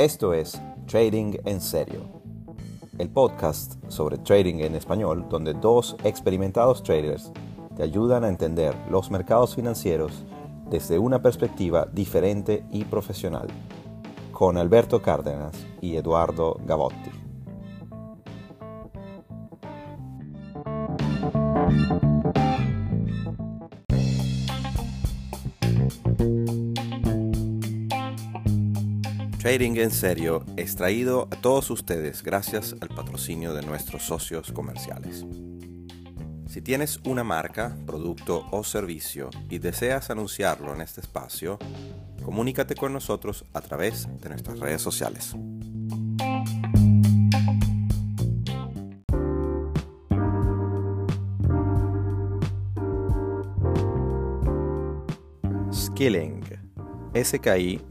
Esto es Trading en Serio, el podcast sobre trading en español donde dos experimentados traders te ayudan a entender los mercados financieros desde una perspectiva diferente y profesional, con Alberto Cárdenas y Eduardo Gavotti. Trading en Serio es traído a todos ustedes gracias al patrocinio de nuestros socios comerciales. Si tienes una marca, producto o servicio y deseas anunciarlo en este espacio, comunícate con nosotros a través de nuestras redes sociales. Skilling. S-K-I-L-L-I-N-G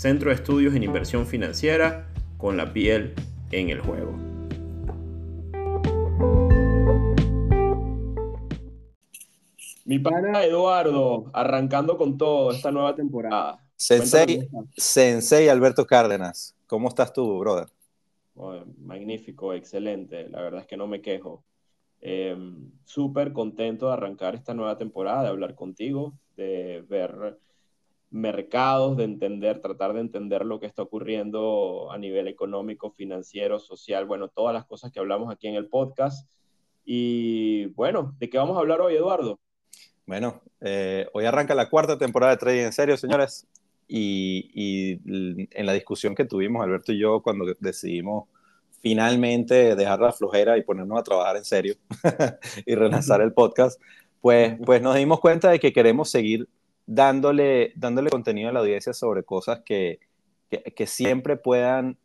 Centro de Estudios en Inversión Financiera con la piel en el juego. Mi pana Eduardo, arrancando con todo esta nueva temporada. Sensei, Sensei Alberto Cárdenas, ¿cómo estás tú, brother? magnífico, excelente. La verdad es que no me quejo. Em, súper contento de arrancar esta nueva temporada, de hablar contigo, de ver mercados, de entender, tratar de entender lo que está ocurriendo a nivel económico, financiero, social, bueno, todas las cosas que hablamos aquí en el podcast. Y bueno, ¿de qué vamos a hablar hoy, Eduardo? Bueno, eh, hoy arranca la cuarta temporada de Trading en Serio, señores. Y, y, en la discusión que tuvimos, Alberto y yo, cuando decidimos finalmente dejar la flojera y ponernos a trabajar en serio y relanzar el podcast, pues, pues nos dimos cuenta de que queremos seguir dándole, dándole contenido a la audiencia sobre cosas que, que, siempre puedan,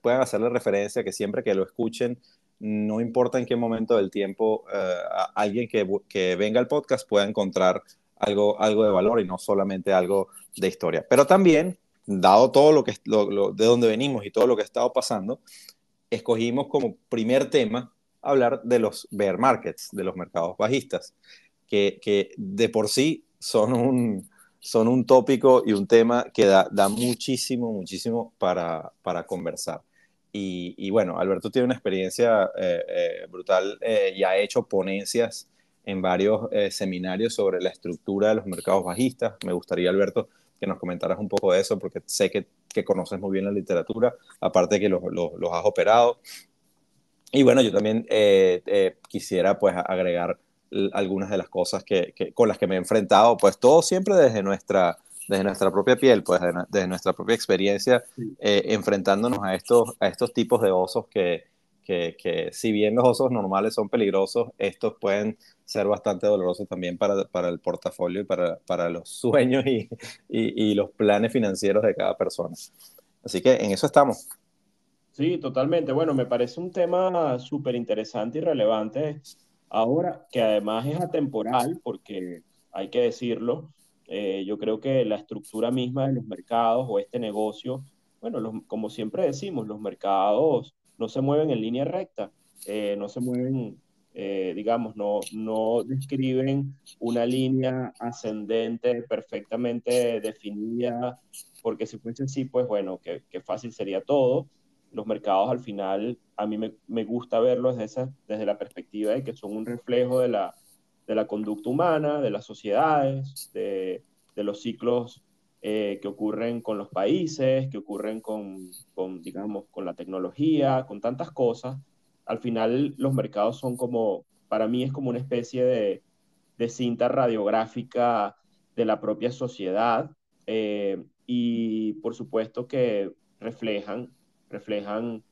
puedan hacerle referencia, que siempre que lo escuchen, no importa en qué momento del tiempo, eh, alguien que, que, venga al podcast pueda encontrar algo, algo de valor y no solamente algo de historia. Pero también, dado todo lo que lo, de donde venimos y todo lo que ha estado pasando, escogimos como primer tema hablar de los bear markets, de los mercados bajistas, que, que de por sí son un, son un tópico y un tema que da, da muchísimo, muchísimo para, para conversar. Y, y, bueno, Alberto tiene una experiencia eh, eh, brutal eh, y ha hecho ponencias en varios seminarios sobre la estructura de los mercados bajistas. Me gustaría, Alberto, que nos comentaras un poco de eso, porque sé que, que conoces muy bien la literatura, aparte de que los, los, los has operado. Y bueno, yo también quisiera pues agregar algunas de las cosas que, con las que me he enfrentado, pues todo siempre desde nuestra, desde nuestra propia piel, pues desde, nuestra propia experiencia, eh, enfrentándonos a estos, a estos tipos de osos que, que, que, si bien los osos normales son peligrosos, estos pueden ser bastante dolorosos también para, para el portafolio y para, para los sueños y, y, y, los planes financieros de cada persona. Así que en eso estamos. Sí, totalmente. Bueno, me parece un tema súper interesante y relevante Ahora, que además es atemporal, porque hay que decirlo, eh, yo creo que la estructura misma de los mercados o este negocio bueno, como siempre decimos, los mercados no se mueven en línea recta, eh, no se mueven, eh, digamos, no, no describen una línea ascendente perfectamente definida, porque si fuese así, pues bueno, qué, fácil sería todo. Los mercados al final, a mí me, me gusta verlos desde, desde la perspectiva de que son un reflejo de la, de la conducta humana, de las sociedades, de, los ciclos eh, que ocurren con los países, que ocurren con, con, digamos, con la tecnología, con tantas cosas. Al final los mercados son como, para mí es como una especie de, de cinta radiográfica de la propia sociedad eh, y por supuesto que reflejan, reflejan,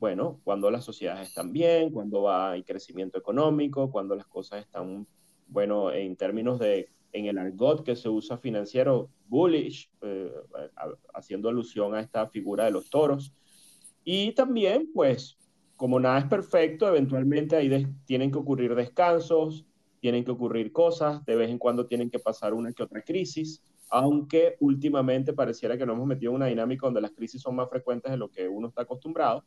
bueno, cuando las sociedades están bien, cuando va el crecimiento económico, cuando las cosas están, bueno, en términos de en el argot que se usa financiero, bullish, eh, haciendo alusión a esta figura de los toros. Y también, pues, como nada es perfecto, eventualmente ahí tienen que ocurrir descansos, tienen que ocurrir cosas, de vez en cuando tienen que pasar una que otra crisis, aunque últimamente pareciera que nos hemos metido en una dinámica donde las crisis son más frecuentes de lo que uno está acostumbrado.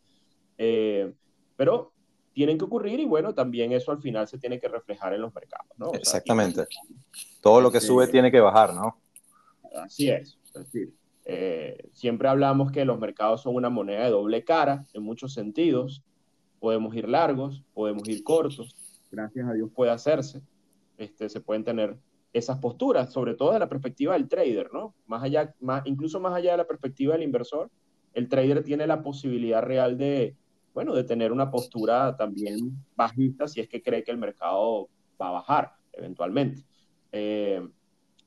Eh, pero tienen que ocurrir y bueno, también eso al final se tiene que reflejar en los mercados, ¿no? Exactamente. Todo lo que sube tiene que bajar, ¿no? Así es. Es decir, eh, siempre hablamos que los mercados son una moneda de doble cara en muchos sentidos. Podemos ir largos, podemos ir cortos. Gracias a Dios puede hacerse. Este, se pueden tener esas posturas, sobre todo de la perspectiva del trader, ¿no? Más allá, más, incluso más allá de la perspectiva del inversor, el trader tiene la posibilidad real de, bueno, de tener una postura también bajista si es que cree que el mercado va a bajar eventualmente. Eh,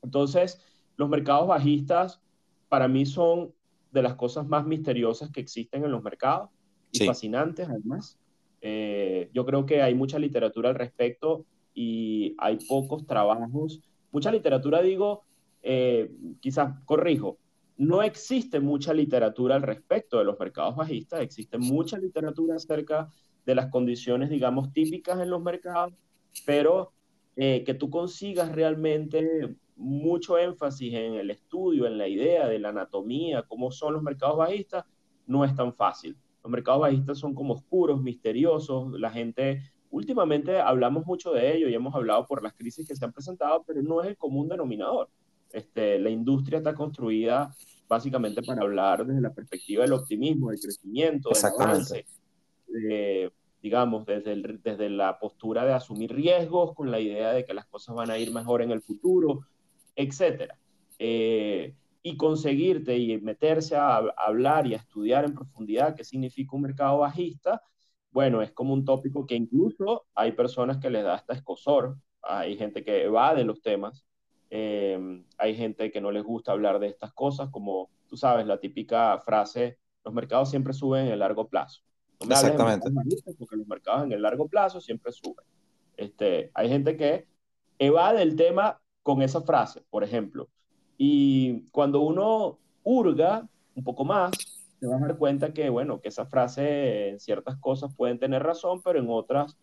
entonces, los mercados bajistas para mí son de las cosas más misteriosas que existen en los mercados y fascinantes además. Eh, yo creo que hay mucha literatura al respecto y hay pocos trabajos. Mucha literatura, digo, eh, quizás corrijo, no existe mucha literatura al respecto de los mercados bajistas, existe mucha literatura acerca de las condiciones, digamos, típicas en los mercados, pero eh, que tú consigas realmente mucho énfasis en el estudio, en la idea de la anatomía, cómo son los mercados bajistas, no es tan fácil. Los mercados bajistas son como oscuros, misteriosos, la gente, últimamente hablamos mucho de ello y hemos hablado por las crisis que se han presentado, pero no es el común denominador. Este, la industria está construida básicamente para hablar desde la perspectiva del optimismo, del crecimiento, del avance, digamos, desde, desde la postura de asumir riesgos con la idea de que las cosas van a ir mejor en el futuro, etc. Eh, y conseguirte y meterse a, hablar y a estudiar en profundidad qué significa un mercado bajista, bueno, es como un tópico que incluso hay personas que les da hasta escosor, hay gente que evade los temas, eh, hay gente que no les gusta hablar de estas cosas, como tú sabes, la típica frase, los mercados siempre suben en el largo plazo. Exactamente. Porque los mercados en el largo plazo siempre suben. Este, hay gente que evade el tema con esa frase, por ejemplo. Y cuando uno hurga un poco más, se va a dar cuenta que, bueno, que esa frase en ciertas cosas pueden tener razón, pero en otras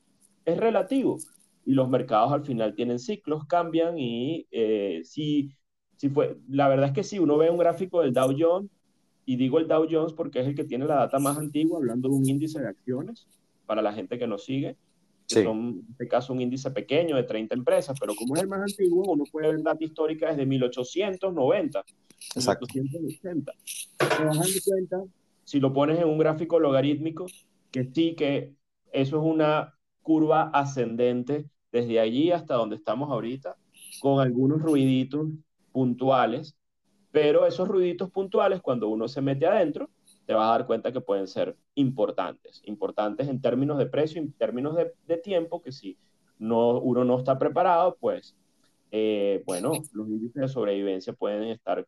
es relativo. Y los mercados al final tienen ciclos, cambian y eh, si fue, la verdad es que si uno ve un gráfico del Dow Jones, y digo el Dow Jones porque es el que tiene la data más antigua, hablando de un índice de acciones para la gente que nos sigue. Que son, en este caso, un índice pequeño de 30 empresas, pero como es el más antiguo, uno puede ver data histórica desde 1890, Exacto. 1880. Te vas dando cuenta, si lo pones en un gráfico logarítmico, que sí que eso es una curva ascendente desde allí hasta donde estamos ahorita, con algunos ruiditos puntuales pero esos ruiditos puntuales, cuando uno se mete adentro, te vas a dar cuenta que pueden ser importantes, importantes en términos de precio, en términos de, tiempo, que si no, uno no está preparado, pues, eh, bueno, los índices de sobrevivencia pueden estar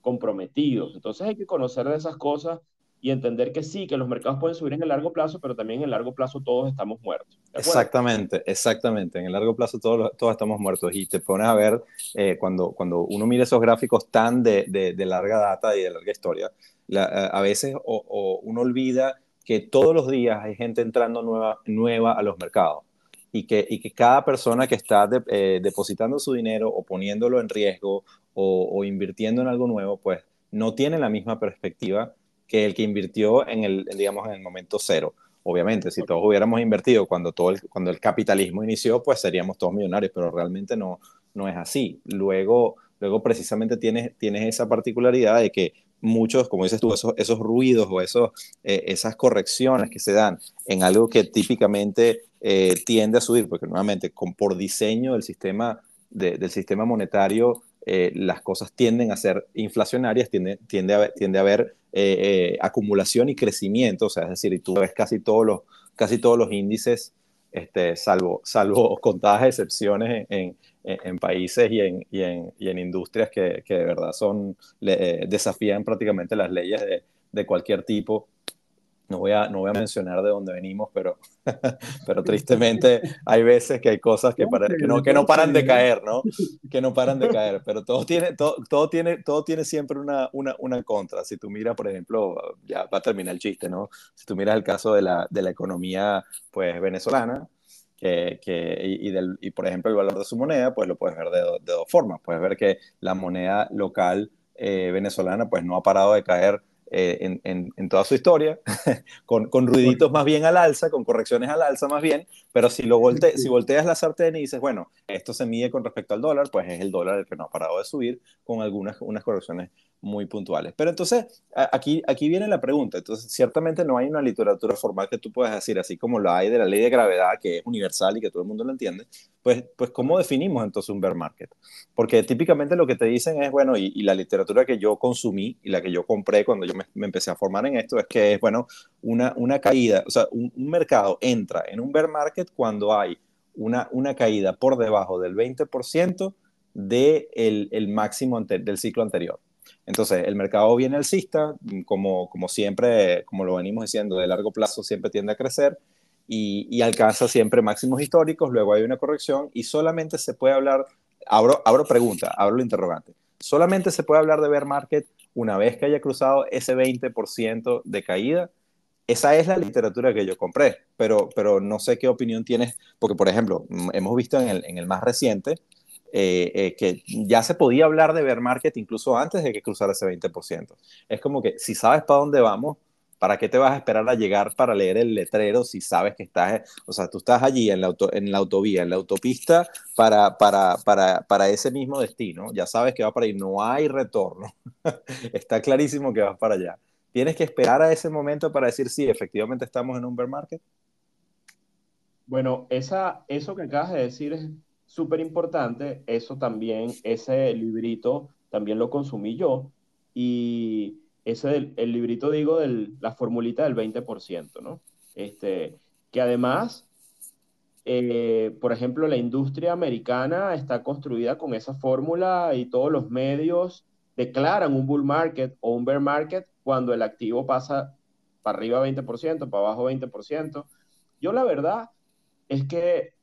comprometidos. Entonces hay que conocer de esas cosas y entender que sí, que los mercados pueden subir en el largo plazo, pero también en el largo plazo todos estamos muertos. Exactamente, exactamente. En el largo plazo todos, todos estamos muertos. Y te pones a ver, eh, cuando, cuando uno mira esos gráficos tan de, de, larga data y de larga historia, a veces o, uno olvida que todos los días hay gente entrando nueva, nueva a los mercados. Y que, y que cada persona que está eh, depositando su dinero o poniéndolo en riesgo o, o invirtiendo en algo nuevo, pues no tiene la misma perspectiva que el que invirtió en el, digamos, en el momento cero. Obviamente, si todos hubiéramos invertido cuando, todo el, cuando el capitalismo inició, pues seríamos todos millonarios, pero realmente no, no es así. Luego, luego precisamente tienes, tienes esa particularidad de que muchos, como dices tú, esos, esos ruidos o esos, eh, esas correcciones que se dan en algo que típicamente eh, tiende a subir, porque nuevamente con, por diseño del sistema, del sistema monetario, eh, las cosas tienden a ser inflacionarias, tiende, tiende, a, tiende a haber acumulación y crecimiento, o sea, es decir, tú ves casi todos los, casi todos los índices, este, salvo, salvo contadas excepciones en, en, países y en, y y en industrias que, que, de verdad son, eh, desafían prácticamente las leyes de, de, cualquier tipo. No voy, a, no voy a mencionar de dónde venimos, pero, pero tristemente hay veces que hay cosas que, para, que, no, que no paran de caer, ¿no? Que no paran de caer, pero todo tiene, todo, todo tiene, todo tiene siempre una, una, una contra. Si tú miras, por ejemplo, ya va a terminar el chiste, ¿no? Si tú miras el caso de la, de la economía pues, venezolana, que, que y, del, y, por ejemplo el valor de su moneda, pues lo puedes ver de, de dos formas. Puedes ver que la moneda local eh, venezolana pues no ha parado de caer eh, en, en, en, toda su historia, con, con, ruiditos más bien al alza, con correcciones al alza más bien, pero si, lo volte, si volteas la sartén y dices, bueno, esto se mide con respecto al dólar, pues es el dólar el que no ha parado de subir, con algunas unas correcciones muy puntuales. Pero entonces, aquí, aquí viene la pregunta. Entonces, ciertamente no hay una literatura formal que tú puedas decir, así como la hay de la ley de gravedad, que es universal y que todo el mundo lo entiende, pues, pues ¿cómo definimos entonces un bear market? Porque típicamente lo que te dicen es, bueno, y, la literatura que yo consumí y la que yo compré cuando yo me, empecé a formar en esto, es que es, bueno, una, una caída, o sea, un, mercado entra en un bear market cuando hay una, una caída por debajo del 20% del de el máximo del ciclo anterior. Entonces, el mercado viene alcista, como, como siempre, como lo venimos diciendo, de largo plazo siempre tiende a crecer y, y, alcanza siempre máximos históricos, luego hay una corrección y solamente se puede hablar, abro, abro pregunta, abro el interrogante, solamente se puede hablar de bear market una vez que haya cruzado ese 20% de caída. Esa es la literatura que yo compré, pero, pero no sé qué opinión tienes, porque por ejemplo, hemos visto en el, en el más reciente, eh, eh, que ya se podía hablar de bear market incluso antes de que cruzara ese 20%. Es como que si sabes para dónde vamos, ¿para qué te vas a esperar a llegar para leer el letrero si sabes que estás, o sea, tú estás allí en la, auto, en la autovía, en la autopista para, para, para, para ese mismo destino? Ya sabes que va para ahí, no hay retorno. Está clarísimo que vas para allá. ¿Tienes que esperar a ese momento para decir si efectivamente estamos en un bear market? Bueno, esa, eso que acabas de decir es súper importante, eso también, ese librito también lo consumí yo y ese el librito digo de la formulita del 20%, ¿no? Este, que además, eh, por ejemplo, la industria americana está construida con esa fórmula y todos los medios declaran un bull market o un bear market cuando el activo pasa para arriba 20%, para abajo 20%. Yo la verdad es que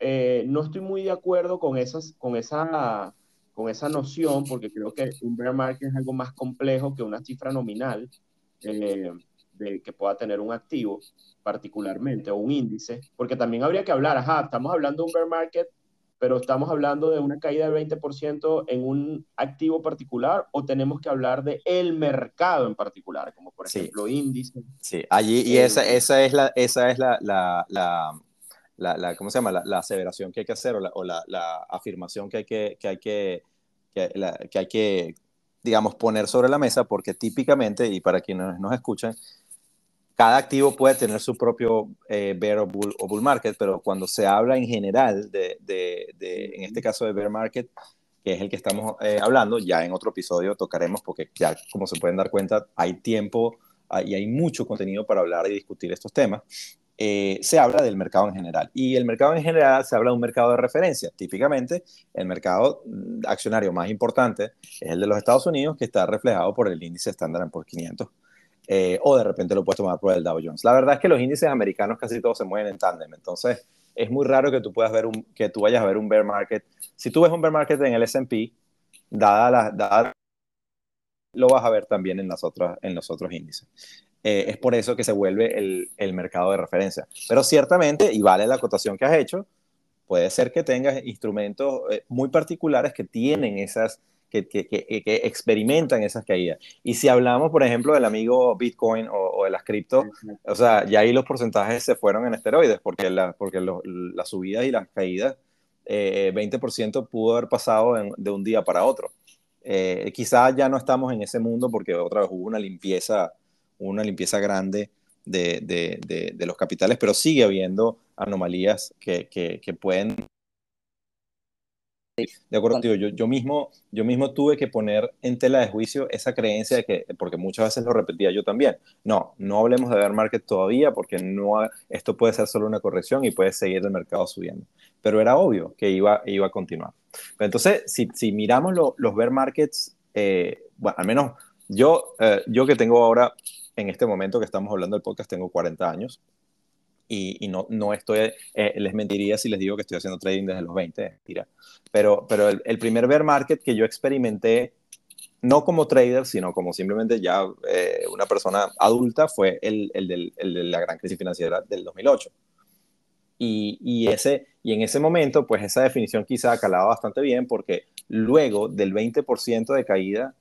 eh, no estoy muy de acuerdo con, esas, con, esa, con esa noción, porque creo que un bear market es algo más complejo que una cifra nominal eh, de, que pueda tener un activo particularmente, o un índice, porque también habría que hablar, ajá, estamos hablando de un bear market, pero estamos hablando de una caída del 20% en un activo particular, o tenemos que hablar de el mercado en particular, como por ejemplo índice. Sí, allí, y esa, esa es la, esa es la, la, la la, ¿cómo se llama? La, aseveración que hay que hacer o la, afirmación que hay que, que, hay que, que, hay que, digamos, poner sobre la mesa, porque típicamente, y para quienes nos escuchan, cada activo puede tener su propio eh, bear o bull, market, pero cuando se habla en general de, de, de, en este caso de bear market, que es el que estamos eh, hablando, ya en otro episodio tocaremos, porque ya como se pueden dar cuenta, hay tiempo ah, y hay mucho contenido para hablar y discutir estos temas. Eh, se habla del mercado en general. Y el mercado en general se habla de un mercado de referencia. Típicamente, el mercado mm, accionario más importante es el de los Estados Unidos, que está reflejado por el índice Standard Poor's 500. Eh, o de repente lo puedes tomar por el Dow Jones. La verdad es que los índices americanos casi todos se mueven en tándem. Entonces, es muy raro que tú puedas ver un, que tú vayas a ver un bear market. Si tú ves un bear market en el S&P, dada la, dada, lo vas a ver también en, las otras, en los otros índices. Eh, es por eso que se vuelve el, el, mercado de referencia. Pero ciertamente, y vale la acotación que has hecho, puede ser que tengas instrumentos eh, muy particulares que tienen esas que, experimentan esas caídas. Y si hablamos, por ejemplo, del amigo Bitcoin o, de las cripto, o sea, ya ahí los porcentajes se fueron en esteroides, porque, la, porque las subidas y las caídas, 20% eh, pudo haber pasado de un día para otro. Eh, quizás ya no estamos en ese mundo porque otra vez hubo una limpieza, una limpieza grande de, de, de, los capitales, pero sigue habiendo anomalías que, que, que pueden de acuerdo contigo, yo, yo, mismo, yo mismo tuve que poner en tela de juicio esa creencia de que, porque muchas veces lo repetía yo también, no, no hablemos de bear market todavía porque no, esto puede ser solo una corrección y puede seguir el mercado subiendo. Pero era obvio que iba, iba a continuar. entonces, si, si miramos los bear markets, eh, bueno, al menos yo, eh, yo que tengo ahora, en este momento que estamos hablando del podcast, tengo 40 años y, no, no estoy, eh, les mentiría si les digo que estoy haciendo trading desde los 20, mentira. Pero, pero el, primer bear market que yo experimenté, no como trader, sino como simplemente ya eh, una persona adulta, fue el, el, del, el, de la gran crisis financiera del 2008. Y, y, ese, y en ese momento, pues esa definición quizá calaba bastante bien porque luego del 20% de caída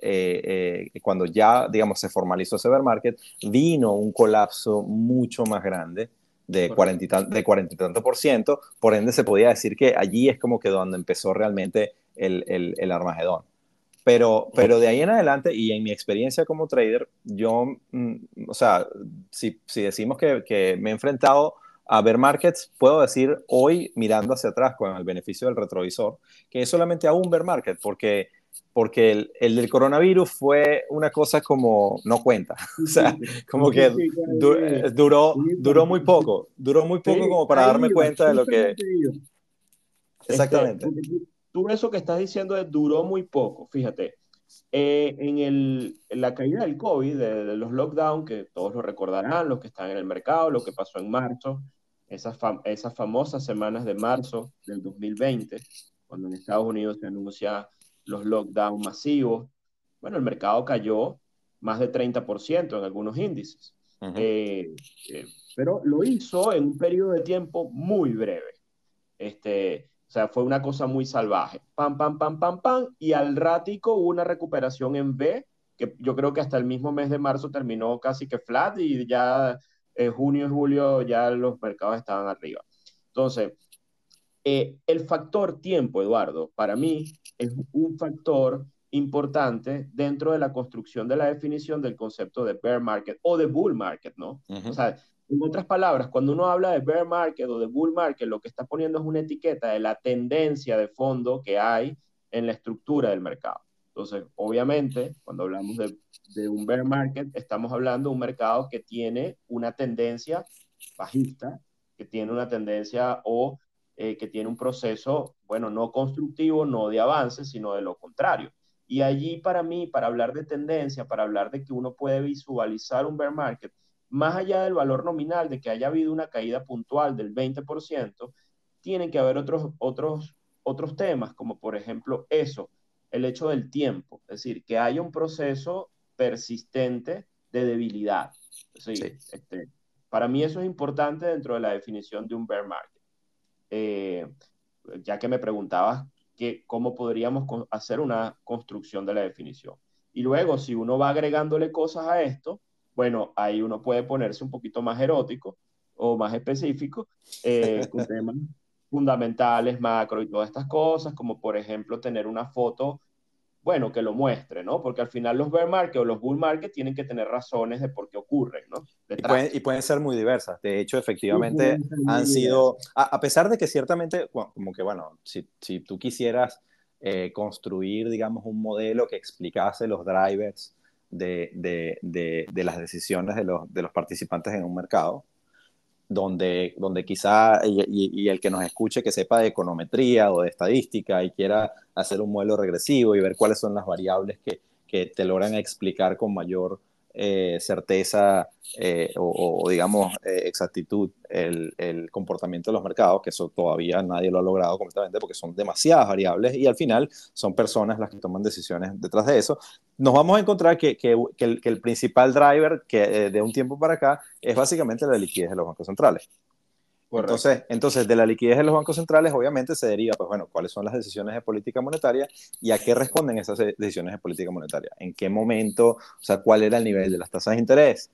eh, eh, cuando ya, digamos, se formalizó ese bear market, vino un colapso mucho más grande de 40 y, de 40 y tanto por ciento, por ende se podía decir que allí es como que donde empezó realmente el, el, el Armagedón. Pero, pero de ahí en adelante, y en mi experiencia como trader, yo, mm, o sea, si, si decimos que, que, me he enfrentado a ver markets, puedo decir hoy, mirando hacia atrás con el beneficio del retrovisor, que es solamente a un bear market, porque porque el, el, del coronavirus fue una cosa como no cuenta, o sea, como que duró, duró muy poco, duró muy poco como para darme cuenta de lo que... Exactamente. tú eso que estás diciendo de duró muy poco, fíjate, eh, en, el, en, la caída del COVID, de, los lockdowns, que todos lo recordarán, los que están en el mercado, lo que pasó en marzo, esas, esas famosas semanas de marzo del 2020, cuando en Estados Unidos se anuncia los lockdowns masivos. Bueno, el mercado cayó más de 30% en algunos índices. Eh, eh, pero lo hizo en un periodo de tiempo muy breve. Este, o sea, fue una cosa muy salvaje. Pam, pam, pam, pam, pam. Y al rático hubo una recuperación en B, que yo creo que hasta el mismo mes de marzo terminó casi que flat y ya en junio y julio ya los mercados estaban arriba. Entonces, eh, el factor tiempo, Eduardo, para mí es un factor importante dentro de la construcción de la definición del concepto de bear market o de bull market, ¿no? O sea, en otras palabras, cuando uno habla de bear market o de bull market, lo que está poniendo es una etiqueta de la tendencia de fondo que hay en la estructura del mercado. Entonces, obviamente, cuando hablamos de, de un bear market, estamos hablando de un mercado que tiene una tendencia bajista, que tiene una tendencia o eh, que tiene un proceso, bueno, no constructivo, no de avance, sino de lo contrario. Y allí para mí, para hablar de tendencia, para hablar de que uno puede visualizar un bear market, más allá del valor nominal, de que haya habido una caída puntual del 20%, tienen que haber otros, otros, otros temas, como por ejemplo eso, el hecho del tiempo, es decir, que haya un proceso persistente de debilidad. sí. Este, para mí eso es importante dentro de la definición de un bear market. Eh, ya que me preguntabas que, cómo podríamos hacer una construcción de la definición. Y luego, si uno va agregándole cosas a esto, bueno, ahí uno puede ponerse un poquito más erótico o más específico eh, con temas fundamentales, macro y todas estas cosas, como por ejemplo tener una foto bueno, que lo muestre, ¿no? Porque al final los bear market o los bull market tienen que tener razones de por qué ocurren, ¿no? Y pueden, ser muy diversas. De hecho, efectivamente, han sido, a, pesar de que ciertamente, como que, bueno, si, si tú quisieras eh, construir, digamos, un modelo que explicase los drivers de, de, de, de las decisiones de los, de los participantes en un mercado, donde, donde quizá, y, el que nos escuche que sepa de econometría o de estadística y quiera hacer un modelo regresivo y ver cuáles son las variables que, que te logran explicar con mayor eh, certeza eh, o, digamos, eh, exactitud el, comportamiento de los mercados, que eso todavía nadie lo ha logrado completamente porque son demasiadas variables y al final son personas las que toman decisiones detrás de eso. Nos vamos a encontrar que, el, que el, principal driver que de un tiempo para acá es básicamente la liquidez de los bancos centrales. Entonces, entonces, de la liquidez de los bancos centrales, obviamente se deriva, pues bueno, cuáles son las decisiones de política monetaria y a qué responden esas decisiones de política monetaria. En qué momento, o sea, cuál era el nivel de las tasas de interés,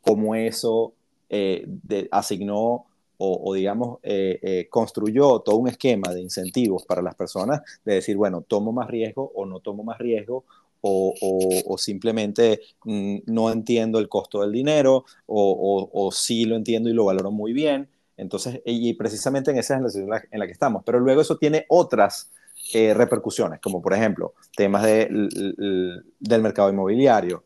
cómo eso eh, asignó o, digamos, eh, eh, construyó todo un esquema de incentivos para las personas de decir, bueno, tomo más riesgo o no tomo más riesgo, o, o, simplemente mm, no entiendo el costo del dinero, o, o, sí lo entiendo y lo valoro muy bien. Entonces, y precisamente en esa es la situación en la que estamos. Pero luego eso tiene otras eh, repercusiones, como por ejemplo temas de, del mercado inmobiliario,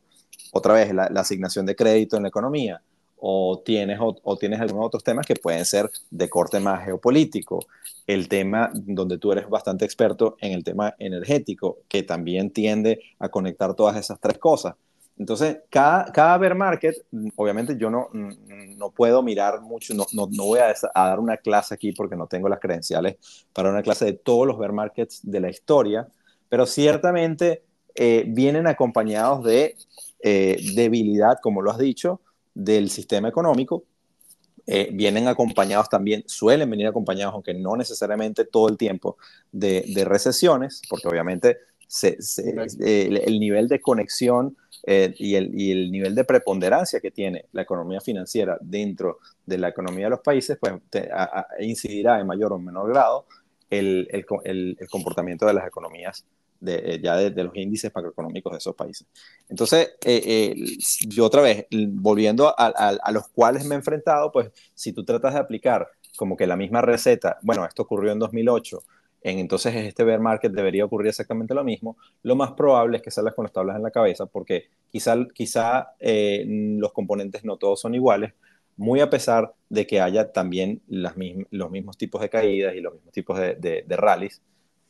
otra vez la, asignación de crédito en la economía, o tienes, o, tienes algunos otros temas que pueden ser de corte más geopolítico, el tema donde tú eres bastante experto en el tema energético, que también tiende a conectar todas esas tres cosas. Entonces, cada, cada bear market, obviamente yo no, no puedo mirar mucho, no, no, no voy a, dar una clase aquí porque no tengo las credenciales para una clase de todos los bear markets de la historia, pero ciertamente eh, vienen acompañados de eh, debilidad, como lo has dicho, del sistema económico. Eh, vienen acompañados también, suelen venir acompañados, aunque no necesariamente todo el tiempo, de recesiones, porque obviamente se, el, nivel de conexión y, el, y, el, nivel de preponderancia que tiene la economía financiera dentro de la economía de los países, pues incidirá en mayor o menor grado el, el comportamiento de las economías de, eh, ya de, los índices macroeconómicos de esos países. Entonces, eh, eh, yo otra vez, volviendo a, a, los cuales me he enfrentado, pues si tú tratas de aplicar como que la misma receta, bueno, esto ocurrió en 2008, en, entonces este bear market debería ocurrir exactamente lo mismo, lo más probable es que salgas con las tablas en la cabeza, porque quizá, quizá los componentes no todos son iguales, muy a pesar de que haya también los mismos tipos de caídas y los mismos tipos de rallies.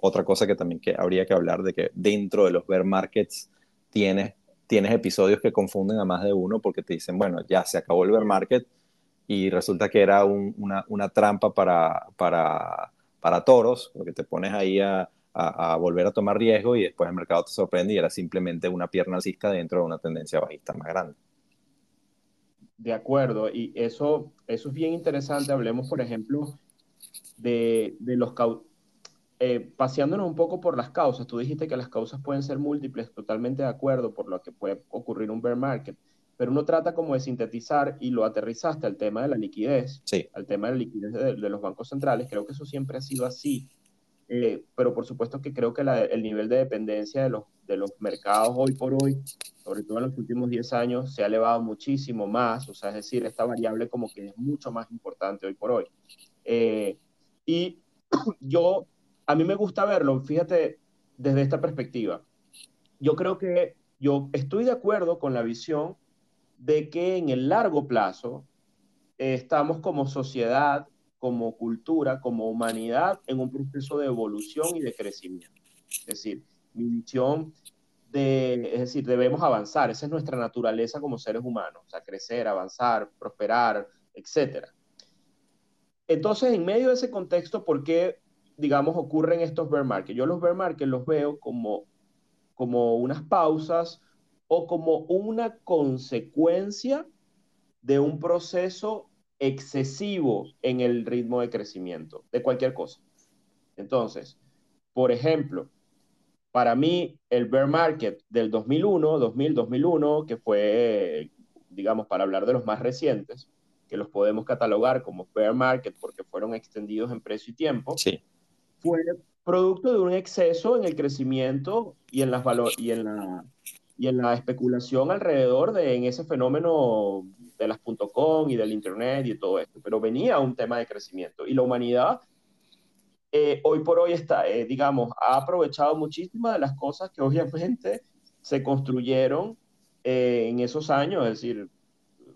Otra cosa que también que habría que hablar de que dentro de los bear markets tienes, tienes episodios que confunden a más de uno porque te dicen, bueno, ya se acabó el bear market y resulta que era una, una, trampa para, para, para toros, porque te pones ahí a, a, volver a tomar riesgo y después el mercado te sorprende y era simplemente una pierna alcista dentro de una tendencia bajista más grande. De acuerdo, y eso, eso es bien interesante. Hablemos, por ejemplo, de, de los eh, paseándonos un poco por las causas, tú dijiste que las causas pueden ser múltiples, totalmente de acuerdo por lo que puede ocurrir un bear market, pero uno trata como de sintetizar y lo aterrizaste al tema de la liquidez, al tema de la liquidez de, los bancos centrales, creo que eso siempre ha sido así, eh, pero por supuesto que creo que el nivel de dependencia de los, de los mercados hoy por hoy, sobre todo en los últimos 10 años, se ha elevado muchísimo más, o sea, es decir, esta variable como que es mucho más importante hoy por hoy. Eh, y yo a mí me gusta verlo, fíjate, desde esta perspectiva. Yo creo que yo estoy de acuerdo con la visión de que en el largo plazo estamos como sociedad, como cultura, como humanidad en un proceso de evolución y de crecimiento. Es decir, mi visión de, es decir, debemos avanzar, esa es nuestra naturaleza como seres humanos, o sea, crecer, avanzar, prosperar, etc. Entonces, en medio de ese contexto, ¿por qué digamos, ocurren estos bear markets. Yo los bear markets los veo como, como unas pausas o como una consecuencia de un proceso excesivo en el ritmo de crecimiento de cualquier cosa. Entonces, por ejemplo, para mí el bear market del 2001, 2000, 2001, que fue, digamos, para hablar de los más recientes, que los podemos catalogar como bear market porque fueron extendidos en precio y tiempo. Sí fue producto de un exceso en el crecimiento y en, las valor y en, la, y en la especulación alrededor de en ese fenómeno de las .com y del Internet y todo esto. Pero venía un tema de crecimiento y la humanidad eh, hoy por hoy está, eh, digamos, ha aprovechado muchísimas de las cosas que obviamente se construyeron eh, en esos años, es decir,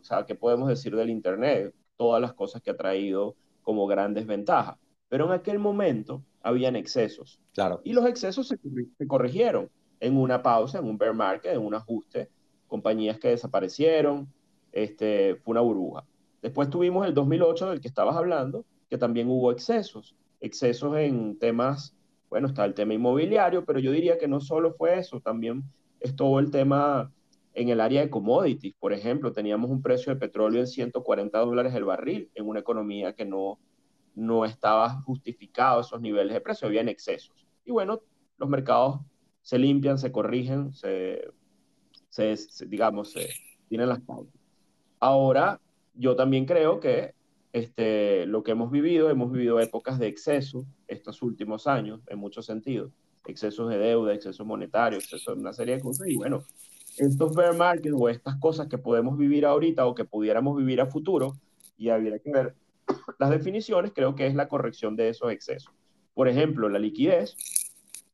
o sea, ¿qué podemos decir del Internet? Todas las cosas que ha traído como grandes ventajas. Pero en aquel momento habían excesos. Claro. Y los excesos se, corrigieron en una pausa, en un bear market, en un ajuste. Compañías que desaparecieron, este, fue una burbuja. Después tuvimos el 2008 del que estabas hablando, que también hubo excesos. Excesos en temas, bueno, está el tema inmobiliario, pero yo diría que no solo fue eso, también es todo el tema en el área de commodities. Por ejemplo, teníamos un precio de petróleo en 140 dólares el barril en una economía que no no estaba justificado esos niveles de precio, habían excesos. Y bueno, los mercados se limpian, se corrigen, se, digamos, tienen las pautas. Ahora, yo también creo que este, lo que hemos vivido, hemos vivido épocas de exceso estos últimos años, en muchos sentidos, excesos de deuda, excesos monetarios, excesos de una serie de cosas, y bueno, estos bear markets o estas cosas que podemos vivir ahorita o que pudiéramos vivir a futuro, y habría que ver las definiciones, creo que es la corrección de esos excesos. Por ejemplo, la liquidez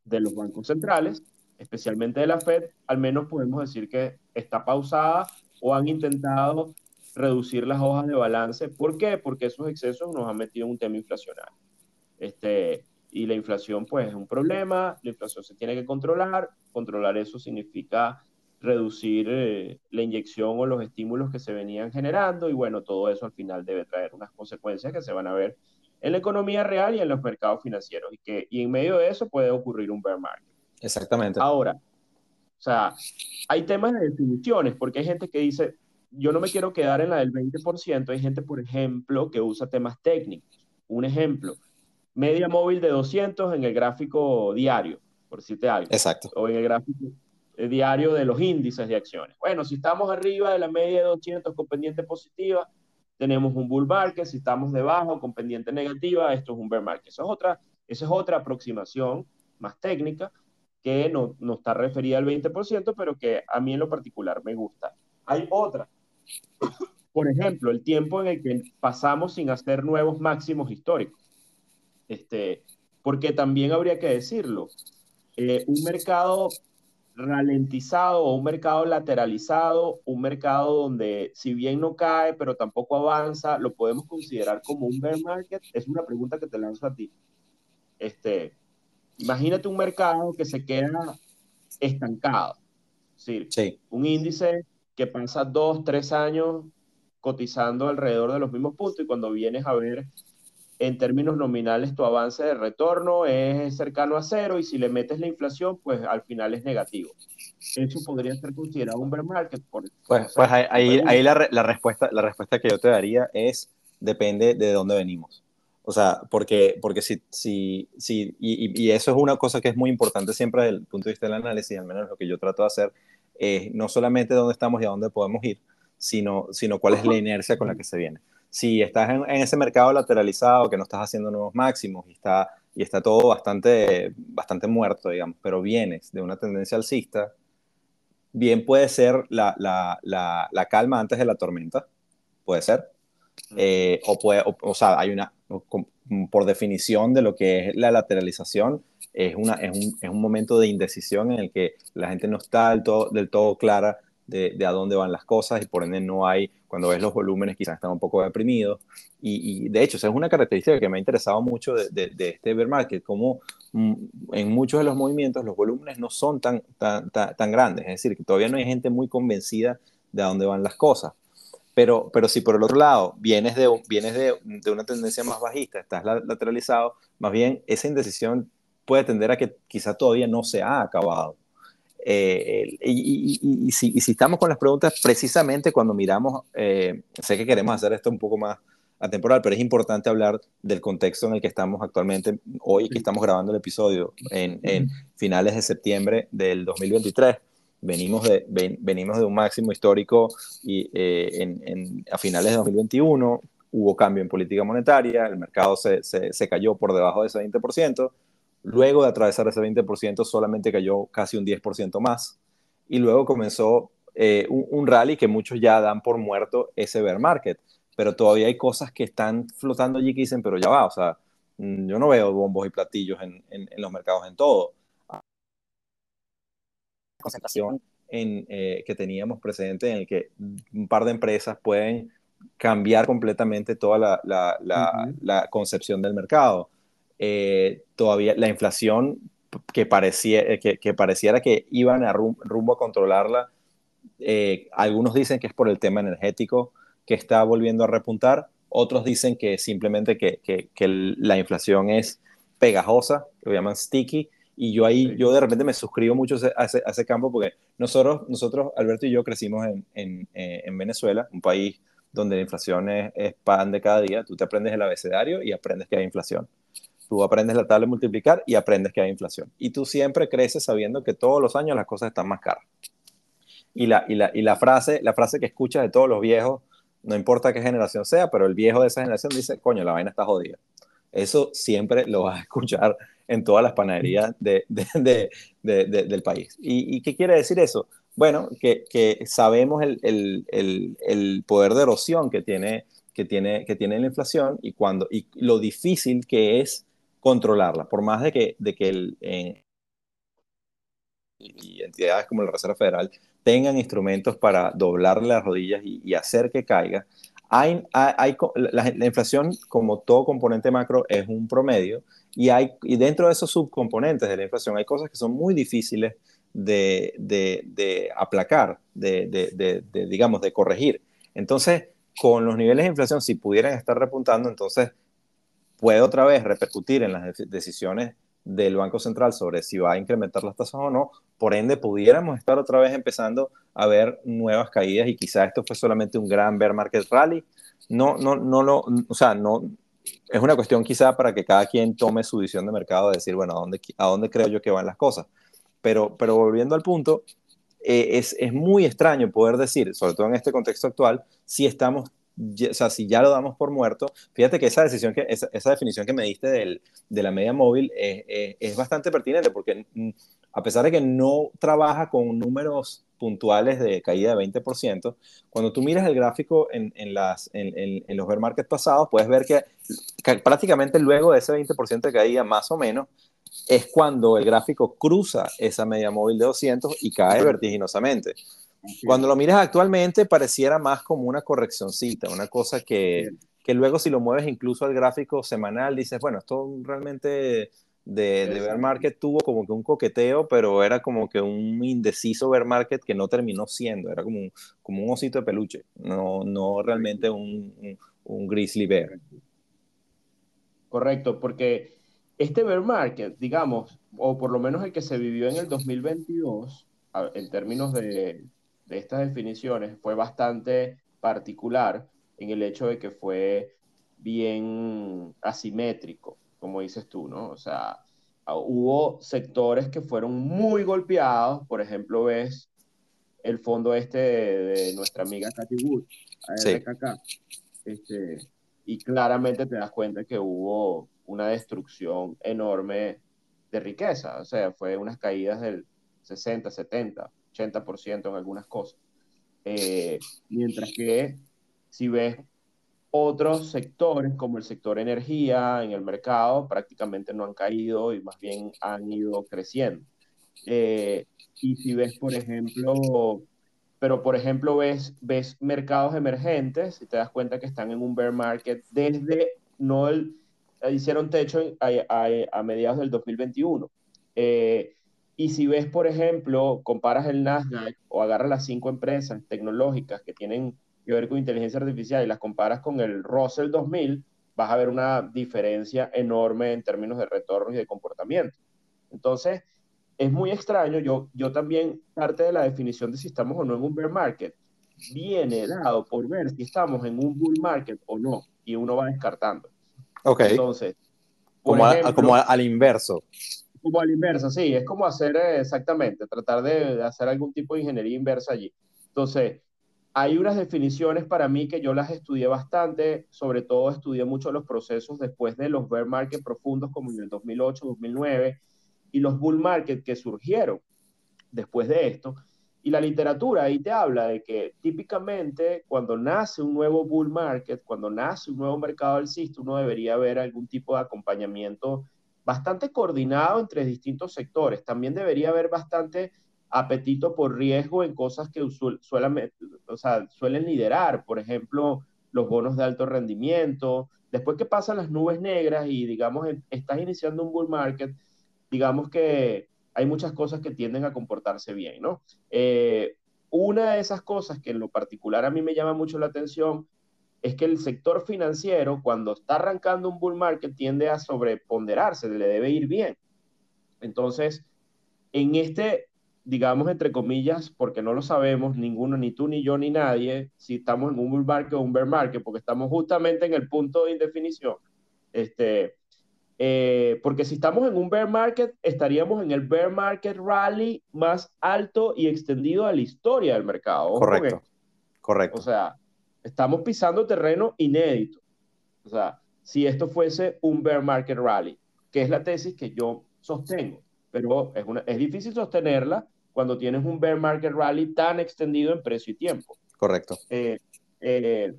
de los bancos centrales, especialmente de la Fed, al menos podemos decir que está pausada o han intentado reducir las hojas de balance. ¿Por qué? Porque esos excesos nos han metido en un tema inflacionario. Este, y la inflación, pues, es un problema, la inflación se tiene que controlar, controlar eso significa reducir eh, la inyección o los estímulos que se venían generando y bueno, todo eso al final debe traer unas consecuencias que se van a ver en la economía real y en los mercados financieros y que y en medio de eso puede ocurrir un bear market. Exactamente. Ahora, o sea, hay temas de definiciones porque hay gente que dice, yo no me quiero quedar en la del 20%, hay gente, por ejemplo, que usa temas técnicos. Un ejemplo, media móvil de 200 en el gráfico diario, por decirte algo. Exacto. O en el gráfico eh, diario de los índices de acciones. Bueno, si estamos arriba de la media de 200 con pendiente positiva, tenemos un bull market, si estamos debajo con pendiente negativa, esto es un bear market. Eso es otra, esa es otra aproximación más técnica que no, no está referida al 20%, pero que a mí en lo particular me gusta. Hay otra. Por ejemplo, el tiempo en el que pasamos sin hacer nuevos máximos históricos. Este, porque también habría que decirlo, eh, un mercado ralentizado o un mercado lateralizado, un mercado donde si bien no cae, pero tampoco avanza, lo podemos considerar como un bear market? Es una pregunta que te lanzo a ti. Este, imagínate un mercado que se queda estancado. Sí. Un índice que pasa dos, tres años cotizando alrededor de los mismos puntos y cuando vienes a ver en términos nominales tu avance de retorno es cercano a cero y si le metes la inflación, pues al final es negativo. Eso podría ser considerado un bear market. Por, pues, pues ahí, ahí la, la, respuesta, la respuesta que yo te daría es depende de dónde venimos. O sea, porque, porque si, si, si y, y, eso es una cosa que es muy importante siempre desde el punto de vista del análisis, al menos lo que yo trato de hacer, es no solamente dónde estamos y a dónde podemos ir, sino, sino cuál es la inercia con la que se viene si estás en, ese mercado lateralizado, que no estás haciendo nuevos máximos y está, y está todo bastante, bastante muerto, digamos, pero vienes de una tendencia alcista, bien puede ser la, la, la, calma antes de la tormenta, puede ser, eh, o, puede, o, sea, hay una, por definición de lo que es la lateralización, es, una, es, un, es un momento de indecisión en el que la gente no está del todo, del todo clara de, de, a dónde van las cosas y por ende no hay, cuando ves los volúmenes quizás están un poco deprimidos. Y, de hecho, esa es una característica que me ha interesado mucho de, de, este bear market, como mm, en muchos de los movimientos los volúmenes no son tan, tan, tan, grandes, es decir, que todavía no hay gente muy convencida de a dónde van las cosas. Pero, pero si por el otro lado vienes de, vienes de, de una tendencia más bajista, estás lateralizado, más bien esa indecisión puede tender a que quizá todavía no se ha acabado. Eh, y, si, estamos con las preguntas, precisamente cuando miramos, eh, sé que queremos hacer esto un poco más atemporal, pero es importante hablar del contexto en el que estamos actualmente, hoy que estamos grabando el episodio, en, finales de septiembre del 2023. Venimos de, venimos de un máximo histórico y, eh, a finales de 2021 hubo cambio en política monetaria, el mercado se, se, se cayó por debajo de ese 20%, Luego de atravesar ese 20%, solamente cayó casi un 10% más. Y luego comenzó eh, un, rally que muchos ya dan por muerto ese bear market. Pero todavía hay cosas que están flotando allí que dicen, pero ya va, o sea, mm, yo no veo bombos y platillos en, los mercados en todo. Concentración en, eh, que teníamos presente en el que un par de empresas pueden cambiar completamente toda la concepción del mercado. Eh, todavía la inflación que, parecía, eh, que, pareciera que iban a rumbo a controlarla, eh, algunos dicen que es por el tema energético que está volviendo a repuntar, otros dicen que simplemente que, que, la inflación es pegajosa, que lo llaman sticky, y yo ahí, yo de repente me suscribo mucho a ese, a ese, campo porque nosotros, nosotros, Alberto y yo crecimos en, en, en Venezuela, un país donde la inflación es, pan de cada día. Tú te aprendes el abecedario y aprendes que hay inflación. Tú aprendes la tabla de multiplicar y aprendes que hay inflación. Y tú siempre creces sabiendo que todos los años las cosas están más caras. Y la, y la, y la, frase, la frase que escuchas de todos los viejos, no importa qué generación sea, pero el viejo de esa generación dice, coño, la vaina está jodida. Eso siempre lo vas a escuchar en todas las panaderías de, de, de, del país. ¿Y, ¿Y, qué quiere decir eso? Bueno, que, que sabemos el, el, el, poder de erosión que tiene, que, tiene, que tiene la inflación y, cuando, y lo difícil que es controlarla, por más de que, de que el, y entidades como la Reserva Federal tengan instrumentos para doblarle las rodillas y, hacer que caiga. Hay, hay, la, inflación, como todo componente macro, es un promedio y, hay, y dentro de esos subcomponentes de la inflación hay cosas que son muy difíciles de, de, de aplacar, de, de, digamos, de corregir. Entonces, con los niveles de inflación, si pudieran estar repuntando, entonces puede otra vez repercutir en las decisiones del Banco Central sobre si va a incrementar las tasas o no. Por ende, pudiéramos estar otra vez empezando a ver nuevas caídas y quizá esto fue solamente un gran bear market rally. No, no, no lo, o sea, no, es una cuestión quizá para que cada quien tome su visión de mercado de decir, bueno, ¿a dónde, a dónde creo yo que van las cosas? Pero, pero volviendo al punto, eh, es, es muy extraño poder decir, sobre todo en este contexto actual, si estamos o sea, si ya lo damos por muerto, fíjate que esa decisión, que, esa, esa definición que me diste del, de la media móvil es, es, bastante pertinente porque mm, a pesar de que no trabaja con números puntuales de caída de 20%, cuando tú miras el gráfico en, en las, en, en, los bear markets pasados, puedes ver que, que prácticamente luego de ese 20% de caída, más o menos, es cuando el gráfico cruza esa media móvil de 200 y cae vertiginosamente. Cuando lo miras actualmente pareciera más como una correccioncita, una cosa que, que luego si lo mueves incluso al gráfico semanal dices, bueno, esto realmente de, de bear market tuvo como que un coqueteo, pero era como que un indeciso bear market que no terminó siendo, era como un, como un osito de peluche, no, no realmente un, un, un grizzly bear. Correcto, porque este bear market, digamos, o por lo menos el que se vivió en el 2022, en términos de, de estas definiciones fue bastante particular en el hecho de que fue bien asimétrico, como dices tú, ¿no? O sea, hubo sectores que fueron muy golpeados, por ejemplo, ves el fondo este de, nuestra amiga Cathy Wood, ARKK, este, y claramente te das cuenta que hubo una destrucción enorme de riqueza, o sea, fue unas caídas del 60, 70, 80% en algunas cosas. Eh, mientras que si ves otros sectores, como el sector energía en el mercado, prácticamente no han caído y más bien han ido creciendo. Eh, y si ves, por ejemplo, pero por ejemplo ves, ves mercados emergentes y te das cuenta que están en un bear market desde, no el, hicieron techo a, a, a mediados del 2021. Eh, y si ves, por ejemplo, comparas el Nasdaq o agarras las cinco empresas tecnológicas que tienen que ver con inteligencia artificial y las comparas con el Russell 2000, vas a ver una diferencia enorme en términos de retorno y de comportamiento. Entonces, es muy extraño. Yo, yo también, parte de la definición de si estamos o no en un bear market, viene dado por ver si estamos en un bull market o no, y uno va descartando. Ok. Entonces, como, como al inverso. Como al inverso, sí, es como hacer eh, exactamente, tratar de, hacer algún tipo de ingeniería inversa allí. Entonces, hay unas definiciones para mí que yo las estudié bastante, sobre todo estudié mucho los procesos después de los bear market profundos como en el 2008, 2009 y los bull market que surgieron después de esto. Y la literatura ahí te habla de que típicamente cuando nace un nuevo bull market, cuando nace un nuevo mercado alcista, uno debería ver algún tipo de acompañamiento bastante coordinado entre distintos sectores. También debería haber bastante apetito por riesgo en cosas que suelen, o sea, suelen liderar, por ejemplo, los bonos de alto rendimiento. Después que pasan las nubes negras y, digamos, estás iniciando un bull market, digamos que hay muchas cosas que tienden a comportarse bien, ¿no? Eh, una de esas cosas que en lo particular a mí me llama mucho la atención es que el sector financiero, cuando está arrancando un bull market, tiende a sobreponderarse, le debe ir bien. Entonces, en este digamos, entre comillas, porque no lo sabemos, ninguno, ni tú, ni yo, ni nadie, si estamos en un bull market o un bear market, porque estamos justamente en el punto de indefinición. Este, eh, porque si estamos en un bear market, estaríamos en el bear market rally más alto y extendido de la historia del mercado. Correcto. Correcto. O sea, estamos pisando terreno inédito. O sea, si esto fuese un bear market rally, que es la tesis que yo sostengo, pero es, una, es difícil sostenerla cuando tienes un bear market rally tan extendido en precio y tiempo. Correcto. Eh, eh,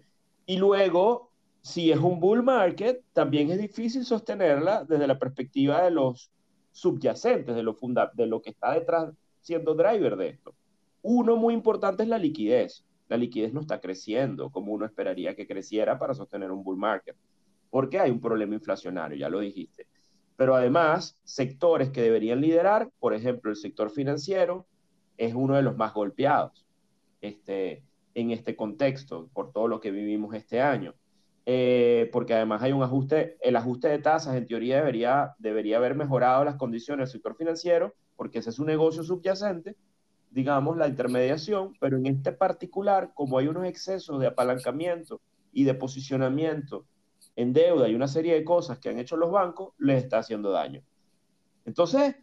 y luego, si es un bull market, también es difícil sostenerla desde la perspectiva de los subyacentes, de lo, funda de lo que está detrás siendo driver de esto. Uno muy importante es la liquidez. La liquidez no está creciendo como uno esperaría que creciera para sostener un bull market, porque hay un problema inflacionario, ya lo dijiste. Pero además, sectores que deberían liderar, por ejemplo, el sector financiero, es uno de los más golpeados este, en este contexto, por todo lo que vivimos este año. Eh, porque además hay un ajuste, el ajuste de tasas en teoría debería, debería haber mejorado las condiciones del sector financiero, porque ese es un negocio subyacente, digamos, la intermediación, pero en este particular, como hay unos excesos de apalancamiento y de posicionamiento en deuda y una serie de cosas que han hecho los bancos, les está haciendo daño. Entonces,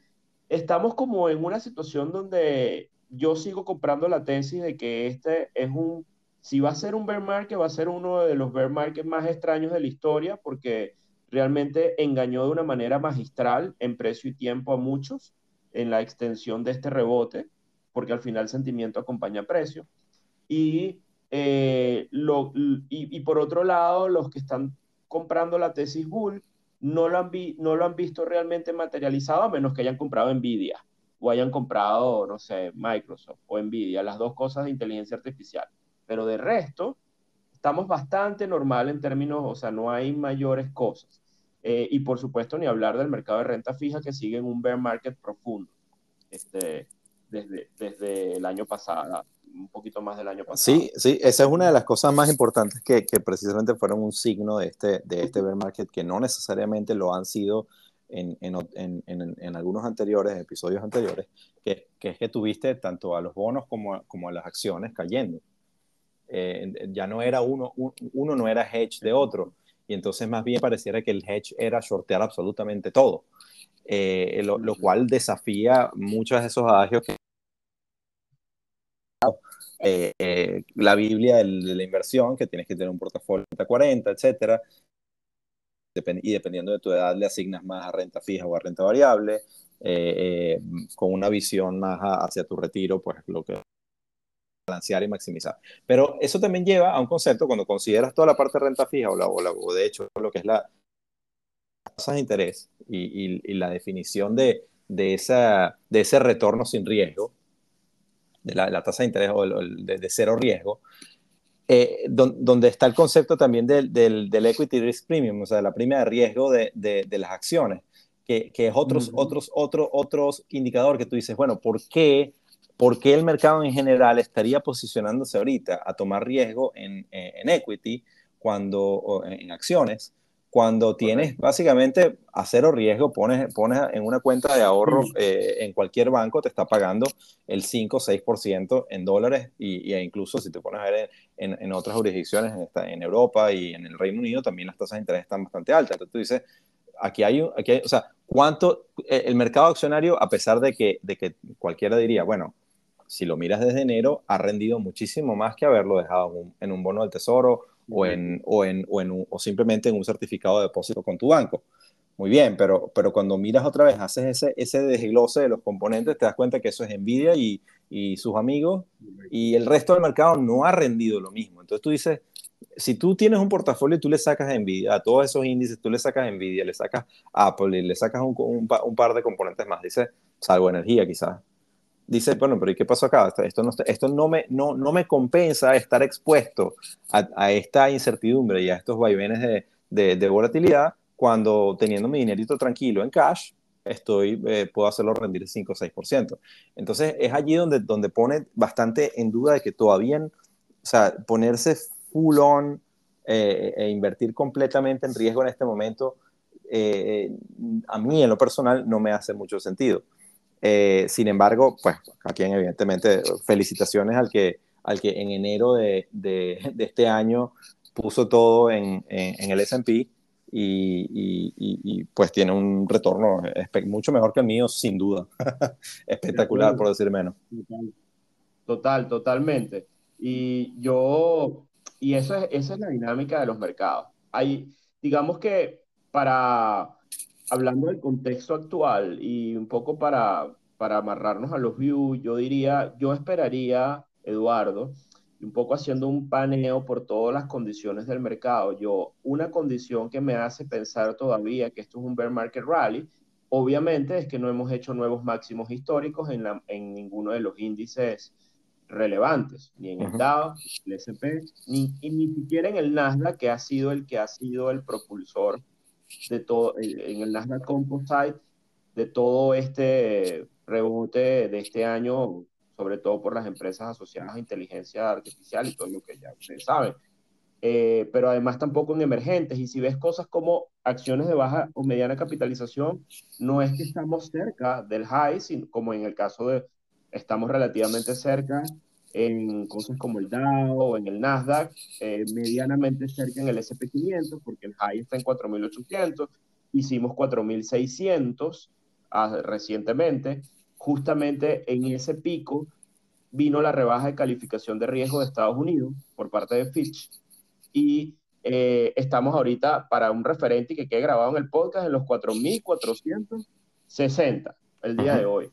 estamos como en una situación donde yo sigo comprando la tesis de que este es un, si va a ser un bear market, va a ser uno de los bear markets más extraños de la historia, porque realmente engañó de una manera magistral en precio y tiempo a muchos en la extensión de este rebote, porque al final sentimiento acompaña precio. Y, eh, lo, y, por otro lado, los que están comprando la tesis Bull no lo han, no lo han visto realmente materializado a menos que hayan comprado Nvidia o hayan comprado, no sé, Microsoft o Nvidia, las dos cosas de inteligencia artificial. Pero de resto, estamos bastante normal en términos, o sea, no hay mayores cosas. Eh, y por supuesto, ni hablar del mercado de renta fija que sigue en un bear market profundo este, desde, desde el año pasado, un poquito más del año pasado. Sí, sí, esa es una de las cosas más importantes que, que precisamente fueron un signo de este, de este bear market, que no necesariamente lo han sido en, en, en, en algunos anteriores, episodios anteriores, que, que, es que tuviste tanto a los bonos como, como a las acciones cayendo. Eh, ya no era uno, uno no era hedge de otro, y entonces más bien pareciera que el hedge era shortear absolutamente todo, eh, lo, lo, cual desafía muchos de esos adagios que eh, eh, la Biblia de la inversión, que tienes que tener un portafolio de 40, etcétera. y dependiendo de tu edad, le asignas más a renta fija o a renta variable, eh, con una visión más hacia tu retiro, pues lo que balancear y maximizar. Pero eso también lleva a un concepto, cuando consideras toda la parte de renta fija o, la, o, de hecho lo que es la tasa de interés y, y, la definición de, de, esa, de ese retorno sin riesgo, de la, tasa de interés o de, cero riesgo, eh, donde está el concepto también del, del, equity risk premium, o sea, la prima de riesgo de, de las acciones, que, que es otros, otros, otro, otros indicador que tú dices, bueno, ¿por qué, ¿por qué el mercado en general estaría posicionándose ahorita a tomar riesgo en, en equity cuando, en acciones? Cuando tienes básicamente a cero riesgo, pones, pones en una cuenta de ahorro eh, en cualquier banco, te está pagando el 5 o 6% en dólares y, e incluso si te pones a ver en, en otras jurisdicciones, en, esta, en, Europa y en el Reino Unido, también las tasas de interés están bastante altas. Entonces tú dices, aquí hay, aquí o sea, ¿cuánto eh, el mercado accionario, a pesar de que, de que cualquiera diría, bueno, si lo miras desde enero, ha rendido muchísimo más que haberlo dejado en un bono del tesoro o, en, o, en, o, en o simplemente en un certificado de depósito con tu banco. Muy bien, pero, pero cuando miras otra vez, haces ese, ese desglose de los componentes, te das cuenta que eso es Nvidia y, y sus amigos, y el resto del mercado no ha rendido lo mismo. Entonces tú dices, si tú tienes un portafolio y tú le sacas Nvidia, a todos esos índices, tú le sacas Nvidia, le sacas a Apple y le sacas un, un, un par de componentes más, dice, salvo energía quizás, dice, bueno, pero ¿y qué pasó acá? Esto no, esto no, me, no, no me compensa estar expuesto a, a, esta incertidumbre y a estos vaivenes de, de, de, volatilidad cuando teniendo mi dinerito tranquilo en cash, estoy, eh, puedo hacerlo rendir 5 o 6%. Entonces es allí donde, donde pone bastante en duda de que todavía, o sea, ponerse full on eh, e invertir completamente en riesgo en este momento, eh, a mí en lo personal no me hace mucho sentido. Eh, sin embargo, pues aquí evidentemente felicitaciones al que, al que en enero de, de, este año puso todo en, en, el S&P y, y, pues tiene un retorno mucho mejor que el mío, sin duda. Espectacular, por decir menos. Total, totalmente. Y yo, y eso es, esa es la dinámica de los mercados. Hay, digamos que para, hablando del contexto actual y un poco para, para amarrarnos a los views, yo diría, yo esperaría, Eduardo, un poco haciendo un paneo por todas las condiciones del mercado. Yo, una condición que me hace pensar todavía que esto es un bear market rally, obviamente es que no hemos hecho nuevos máximos históricos en, la, en ninguno de los índices relevantes, ni en el Dow, el S&P, ni, ni siquiera en el Nasdaq, que ha sido el que ha sido el propulsor de todo, en el Nasdaq Composite, de todo este rebote de este año sobre todo por las empresas asociadas a inteligencia artificial y todo lo que ya ustedes saben. Eh, pero además tampoco en emergentes. Y si ves cosas como acciones de baja o mediana capitalización, no es que estamos cerca del high, sino como en el caso de, estamos relativamente cerca en cosas como el Dow o en el Nasdaq, eh, medianamente cerca en el SP500, porque el high está en 4.800, hicimos 4.600 ah, recientemente, justamente en ese pico vino la rebaja de calificación de riesgo de Estados Unidos por parte de Fitch. Y eh, estamos ahorita para un referente que quede grabado en el podcast en los 4.460 el día de hoy,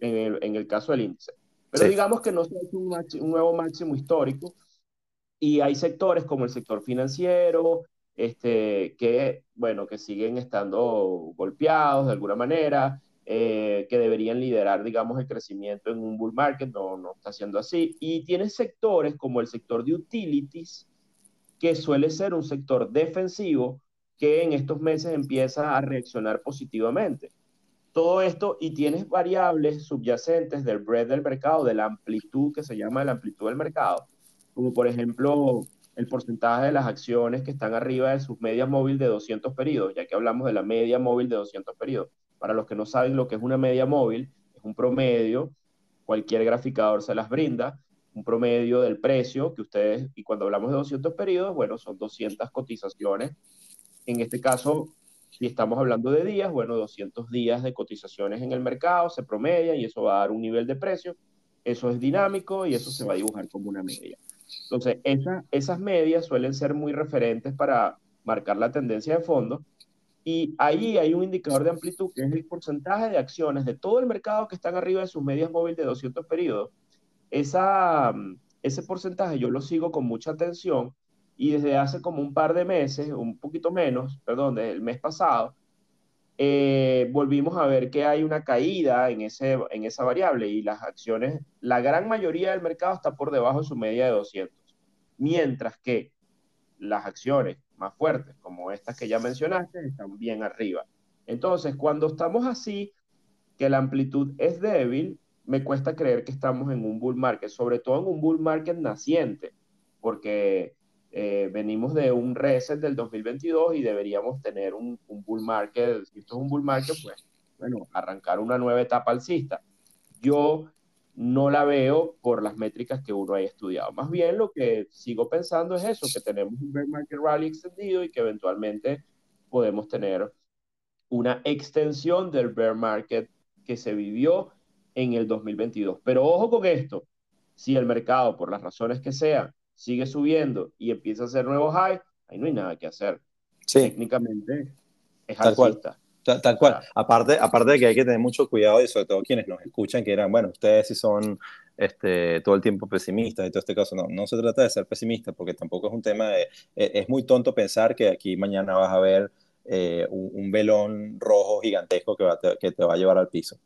en el, en el, caso del índice. Pero digamos que no se ha hecho un, un, nuevo máximo histórico y hay sectores como el sector financiero, este, que, bueno, que siguen estando golpeados de alguna manera, eh, que deberían liderar, digamos, el crecimiento en un bull market, no, no está siendo así. Y tiene sectores como el sector de utilities, que suele ser un sector defensivo, que en estos meses empieza a reaccionar positivamente. Todo esto, y tienes variables subyacentes del breadth del mercado, de la amplitud que se llama la amplitud del mercado, como por ejemplo el porcentaje de las acciones que están arriba de sus medias móviles de 200 periodos, ya que hablamos de la media móvil de 200 periodos. Para los que no saben lo que es una media móvil, es un promedio, cualquier graficador se las brinda, un promedio del precio que ustedes, y cuando hablamos de 200 periodos, bueno, son 200 cotizaciones. En este caso, si estamos hablando de días, bueno, 200 días de cotizaciones en el mercado se promedian y eso va a dar un nivel de precio. Eso es dinámico y eso se va a dibujar como una media. Entonces, esas medias suelen ser muy referentes para marcar la tendencia de fondo y ahí hay un indicador de amplitud que es el porcentaje de acciones de todo el mercado que están arriba de sus medias móviles de 200 periodos. Esa, ese porcentaje yo lo sigo con mucha atención y desde hace como un par de meses, un poquito menos, perdón, desde el mes pasado, eh, volvimos a ver que hay una caída en, ese, en esa variable y las acciones, la gran mayoría del mercado está por debajo de su media de 200, mientras que las acciones más fuertes, como estas que ya mencionaste, están bien arriba. Entonces, cuando estamos así, que la amplitud es débil, me cuesta creer que estamos en un bull market, sobre todo en un bull market naciente, porque eh, venimos de un reset del 2022 y deberíamos tener un, un, bull market, si esto es un bull market, pues, bueno, arrancar una nueva etapa alcista. Yo no la veo por las métricas que uno haya estudiado. Más bien lo que sigo pensando es eso, que tenemos un bear market rally extendido y que eventualmente podemos tener una extensión del bear market que se vivió en el 2022. Pero ojo con esto, si el mercado, por las razones que sean, sigue subiendo y empieza a hacer nuevos highs, ahí no hay nada que hacer. Técnicamente es alcista. Tal, cual. Aparte, aparte de que hay que tener mucho cuidado y sobre todo quienes nos escuchan, que eran, bueno, ustedes sí son este, todo el tiempo pesimistas y todo este caso. No, no se trata de ser pesimista porque tampoco es un tema de... E, es, muy tonto pensar que aquí mañana vas a ver eh, un, velón rojo gigantesco que, que te va a llevar al piso.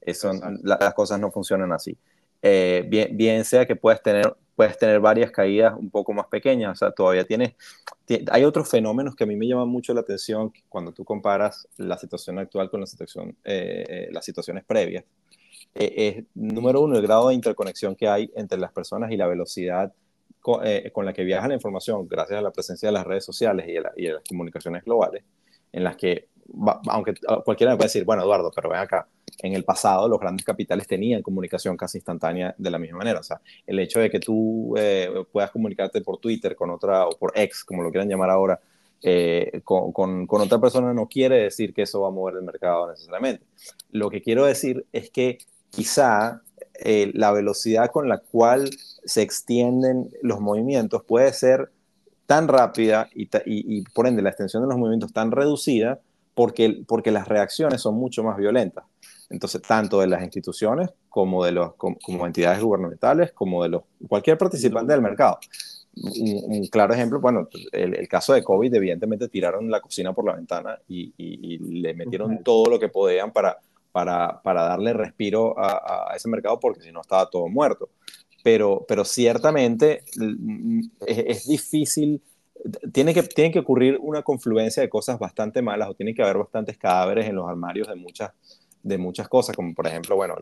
Eso, las cosas no funcionan así. Eh, bien, bien sea que puedes tener puedes tener varias caídas un poco más pequeñas, o sea, todavía tienes, hay otros fenómenos que a mí me llaman mucho la atención cuando tú comparas la situación actual con la situación, eh, eh, las situaciones previas. Eh, es, número uno, el grado de interconexión que hay entre las personas y la velocidad con, la que viaja la información gracias a la presencia de las redes sociales y de, las comunicaciones globales, en las que, aunque cualquiera me puede decir, bueno, Eduardo, pero ven acá, en el pasado los grandes capitales tenían comunicación casi instantánea de la misma manera. O sea, el hecho de que tú eh, puedas comunicarte por Twitter con otra, o por X, como lo quieran llamar ahora, eh, con, otra persona no quiere decir que eso va a mover el mercado necesariamente. Lo que quiero decir es que quizá eh, la velocidad con la cual se extienden los movimientos puede ser tan rápida y, y, por ende la extensión de los movimientos tan reducida porque, porque las reacciones son mucho más violentas. Entonces, tanto de las instituciones como de los como, entidades gubernamentales, como de los cualquier participante del mercado. Un, claro ejemplo, bueno, el, el, caso de COVID, evidentemente tiraron la cocina por la ventana y, y le metieron todo lo que podían para, para, para darle respiro a, a, ese mercado porque si no estaba todo muerto. Pero, pero ciertamente es, es difícil tiene que, tiene que ocurrir una confluencia de cosas bastante malas o tiene que haber bastantes cadáveres en los armarios de muchas, de muchas cosas, como por ejemplo, bueno,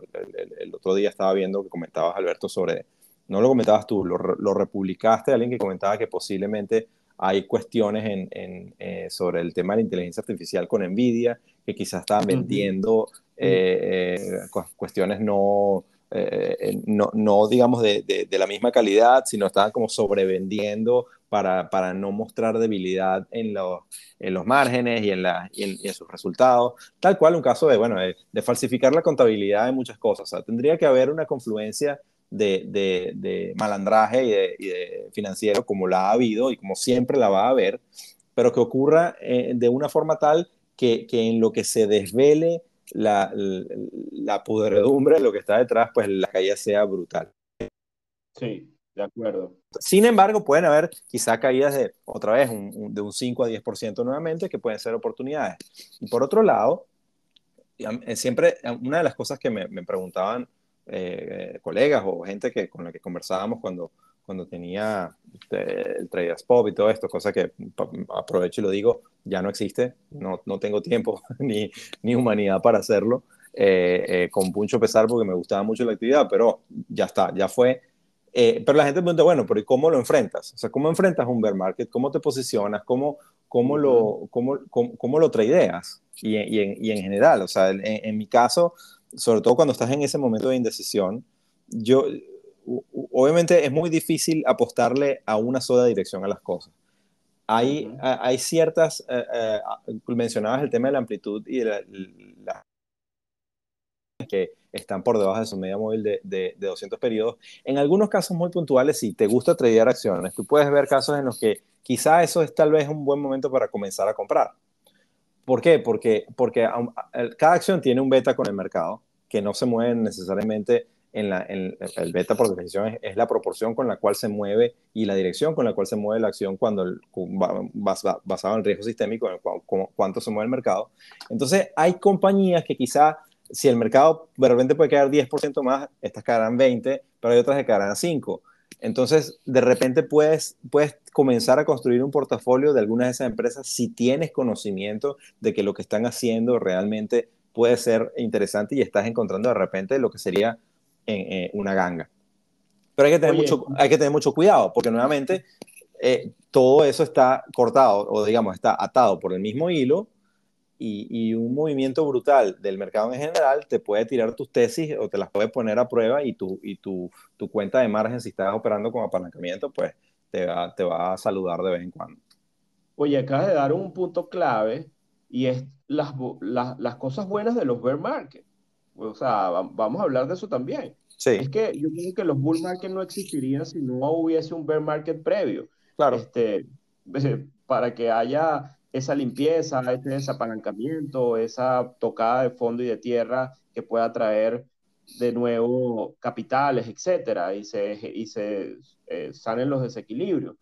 el, otro día estaba viendo que comentabas, Alberto, sobre, no lo comentabas tú, lo, lo republicaste, alguien que comentaba que posiblemente hay cuestiones en, en, eh, sobre el tema de la inteligencia artificial con Nvidia, que quizás estaban vendiendo eh, eh, cuestiones no, no, no, digamos, de, de, de, la misma calidad, sino estaban como sobrevendiendo para, para no mostrar debilidad en, los, en los márgenes y en, la, y en, sus resultados. Tal cual un caso de, bueno, de, falsificar la contabilidad de muchas cosas. O sea, tendría que haber una confluencia de, de, de malandraje y de, y de, financiero como la ha habido y como siempre la va a haber, pero que ocurra eh, de una forma tal que, que, en lo que se desvele la, la, la pudredumbre, lo que está detrás, pues la caída sea brutal. Sí, de acuerdo. Sin embargo, pueden haber quizá caídas de, otra vez, un, de un 5 a 10% nuevamente, que pueden ser oportunidades. Y por otro lado, eh, siempre, una de las cosas que me, me preguntaban eh, colegas o gente que, con la que conversábamos cuando, cuando tenía este, el Traders Pop y todo esto, cosa que aprovecho y lo digo, ya no existe, no, no tengo tiempo ni, ni humanidad para hacerlo, eh, eh, con mucho pesar porque me gustaba mucho la actividad, pero ya está, ya fue eh, pero la gente pregunta, bueno, pero ¿y cómo lo enfrentas? O sea, ¿cómo enfrentas un bear market? ¿Cómo te posicionas? ¿Cómo, cómo, lo, cómo, cómo, cómo lo tradeas? Y, y, en, y, en, general, o sea, en, en, mi caso, sobre todo cuando estás en ese momento de indecisión, yo, obviamente es muy difícil apostarle a una sola dirección a las cosas. Hay, uh -huh. hay ciertas, uh, uh, mencionabas el tema de la amplitud y la, la que están por debajo de su media móvil de, de, de, 200 periodos. En algunos casos muy puntuales, si te gusta tradear acciones, tú puedes ver casos en los que quizá eso es tal vez un buen momento para comenzar a comprar. ¿Por qué? Porque, porque cada acción tiene un beta con el mercado que no se mueve necesariamente en, la, el beta por definición es, la proporción con la cual se mueve y la dirección con la cual se mueve la acción cuando el, basado en el riesgo sistémico, en el, cuánto se mueve el mercado. Entonces hay compañías que quizá si el mercado de repente puede quedar 10% más, estas quedarán 20, pero hay otras que quedarán 5. Entonces, de repente puedes, puedes comenzar a construir un portafolio de algunas de esas empresas si tienes conocimiento de que lo que están haciendo realmente puede ser interesante y estás encontrando de repente lo que sería en, eh, una ganga. Pero hay que tener, mucho, hay que tener mucho cuidado, porque nuevamente eh, todo eso está cortado o digamos está atado por el mismo hilo y, y, un movimiento brutal del mercado en general te puede tirar tus tesis o te las puede poner a prueba y tu, y tu, tu cuenta de margen, si estás operando con apalancamiento, pues te va, te va a saludar de vez en cuando. Oye, acabas de dar un punto clave y es las, las, las cosas buenas de los bear market. O sea, vamos a hablar de eso también. Sí. Es que yo creo que los bull market no existirían si no hubiese un bear market previo. Claro. Este, para que haya esa limpieza, ese desapalancamiento, esa tocada de fondo y de tierra que pueda traer de nuevo capitales, etcétera, y se, y se eh, salen los desequilibrios.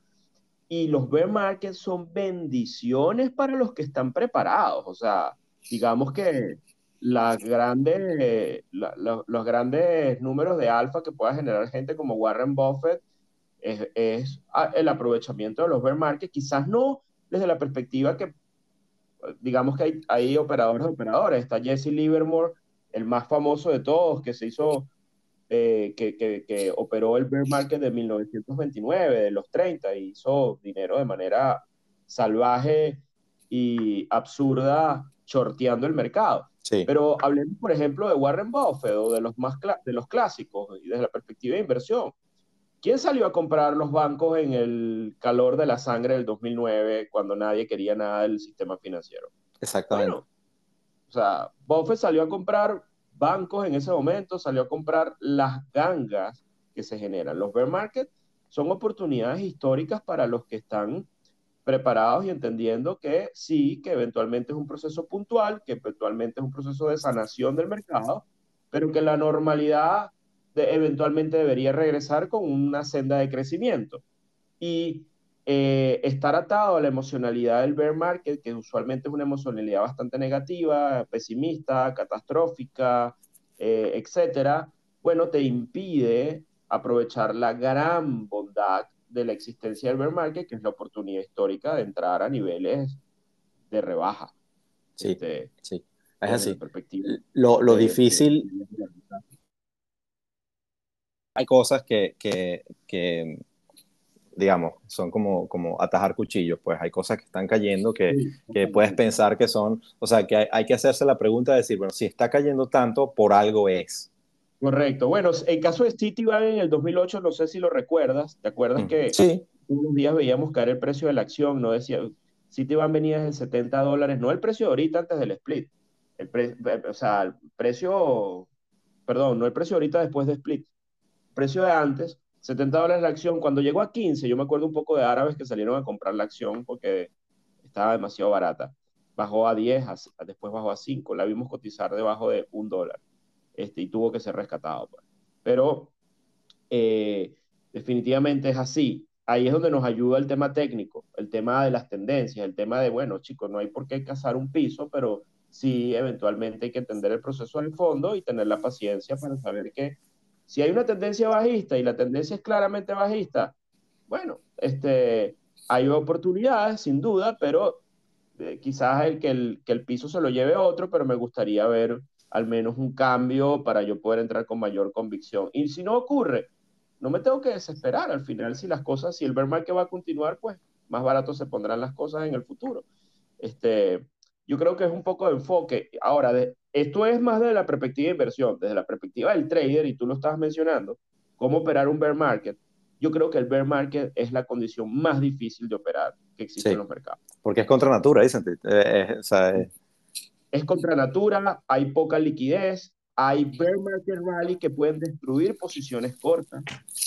Y los bear markets son bendiciones para los que están preparados. O sea, digamos que las grandes, los grandes números de alfa que pueda generar gente como Warren Buffett es, es el aprovechamiento de los bear markets. Quizás no desde la perspectiva que, digamos que hay, hay operadores de operadores. Está Jesse Livermore, el más famoso de todos, que se hizo, eh, que, que, que, operó el bear market de 1929, de los 30, y hizo dinero de manera salvaje y absurda, shorteando el mercado. Pero hablemos, por ejemplo, de Warren Buffett o de los, más de los clásicos y desde la perspectiva de inversión. ¿Quién salió a comprar los bancos en el calor de la sangre del 2009 cuando nadie quería nada del sistema financiero? Exactamente. Bueno, o sea, Buffett salió a comprar bancos en ese momento, salió a comprar las gangas que se generan. Los bear market son oportunidades históricas para los que están preparados y entendiendo que sí, que eventualmente es un proceso puntual, que eventualmente es un proceso de sanación del mercado, pero que la normalidad eventualmente debería regresar con una senda de crecimiento. Y eh, estar atado a la emocionalidad del bear market, que usualmente es una emocionalidad bastante negativa, pesimista, catastrófica, eh, etcétera, bueno, te impide aprovechar la gran bondad de la existencia del bear market, que es la oportunidad histórica de entrar a niveles de rebaja. Sí, este, sí. es así. Lo, lo difícil... hay cosas que, que, que, digamos, son como, como atajar cuchillos, pues hay cosas que están cayendo que, que puedes pensar que son, o sea, que hay, hay, que hacerse la pregunta de decir, bueno, si está cayendo tanto, por algo es. Correcto. Bueno, el caso de Citibank en el 2008, no sé si lo recuerdas. ¿Te acuerdas mm, que sí. unos días veíamos caer el precio de la acción? No decía, Citibank venía desde 70 dólares, no el precio de ahorita antes del split. El o sea, el precio, perdón, no el precio ahorita después de split. El precio de antes, 70 dólares la acción. Cuando llegó a 15, yo me acuerdo un poco de árabes que salieron a comprar la acción porque estaba demasiado barata. Bajó a 10, después bajó a 5. La vimos cotizar debajo de un dólar este, y tuvo que ser rescatado. Pues. Pero eh, definitivamente es así. Ahí es donde nos ayuda el tema técnico, el tema de las tendencias, el tema de, bueno, chicos, no hay por qué cazar un piso, pero sí eventualmente hay que entender el proceso al fondo y tener la paciencia para saber que si hay una tendencia bajista y la tendencia es claramente bajista, bueno, este, hay oportunidades sin duda, pero eh, quizás el que, el que el piso se lo lleve otro, pero me gustaría ver al menos un cambio para yo poder entrar con mayor convicción. Y si no ocurre, no me tengo que desesperar. Al final, si las cosas, si el bear market va a continuar, pues más barato se pondrán las cosas en el futuro. Este, yo creo que es un poco de enfoque. Ahora, esto es más de la perspectiva de inversión, desde la perspectiva del trader, y tú lo estabas mencionando, cómo operar un bear market. Yo creo que el bear market es la condición más difícil de operar que existe en los mercados. Porque es contra natura, dicen. Eh, eh, o sea, es contra natura, hay poca liquidez, hay bear market rally que pueden destruir posiciones cortas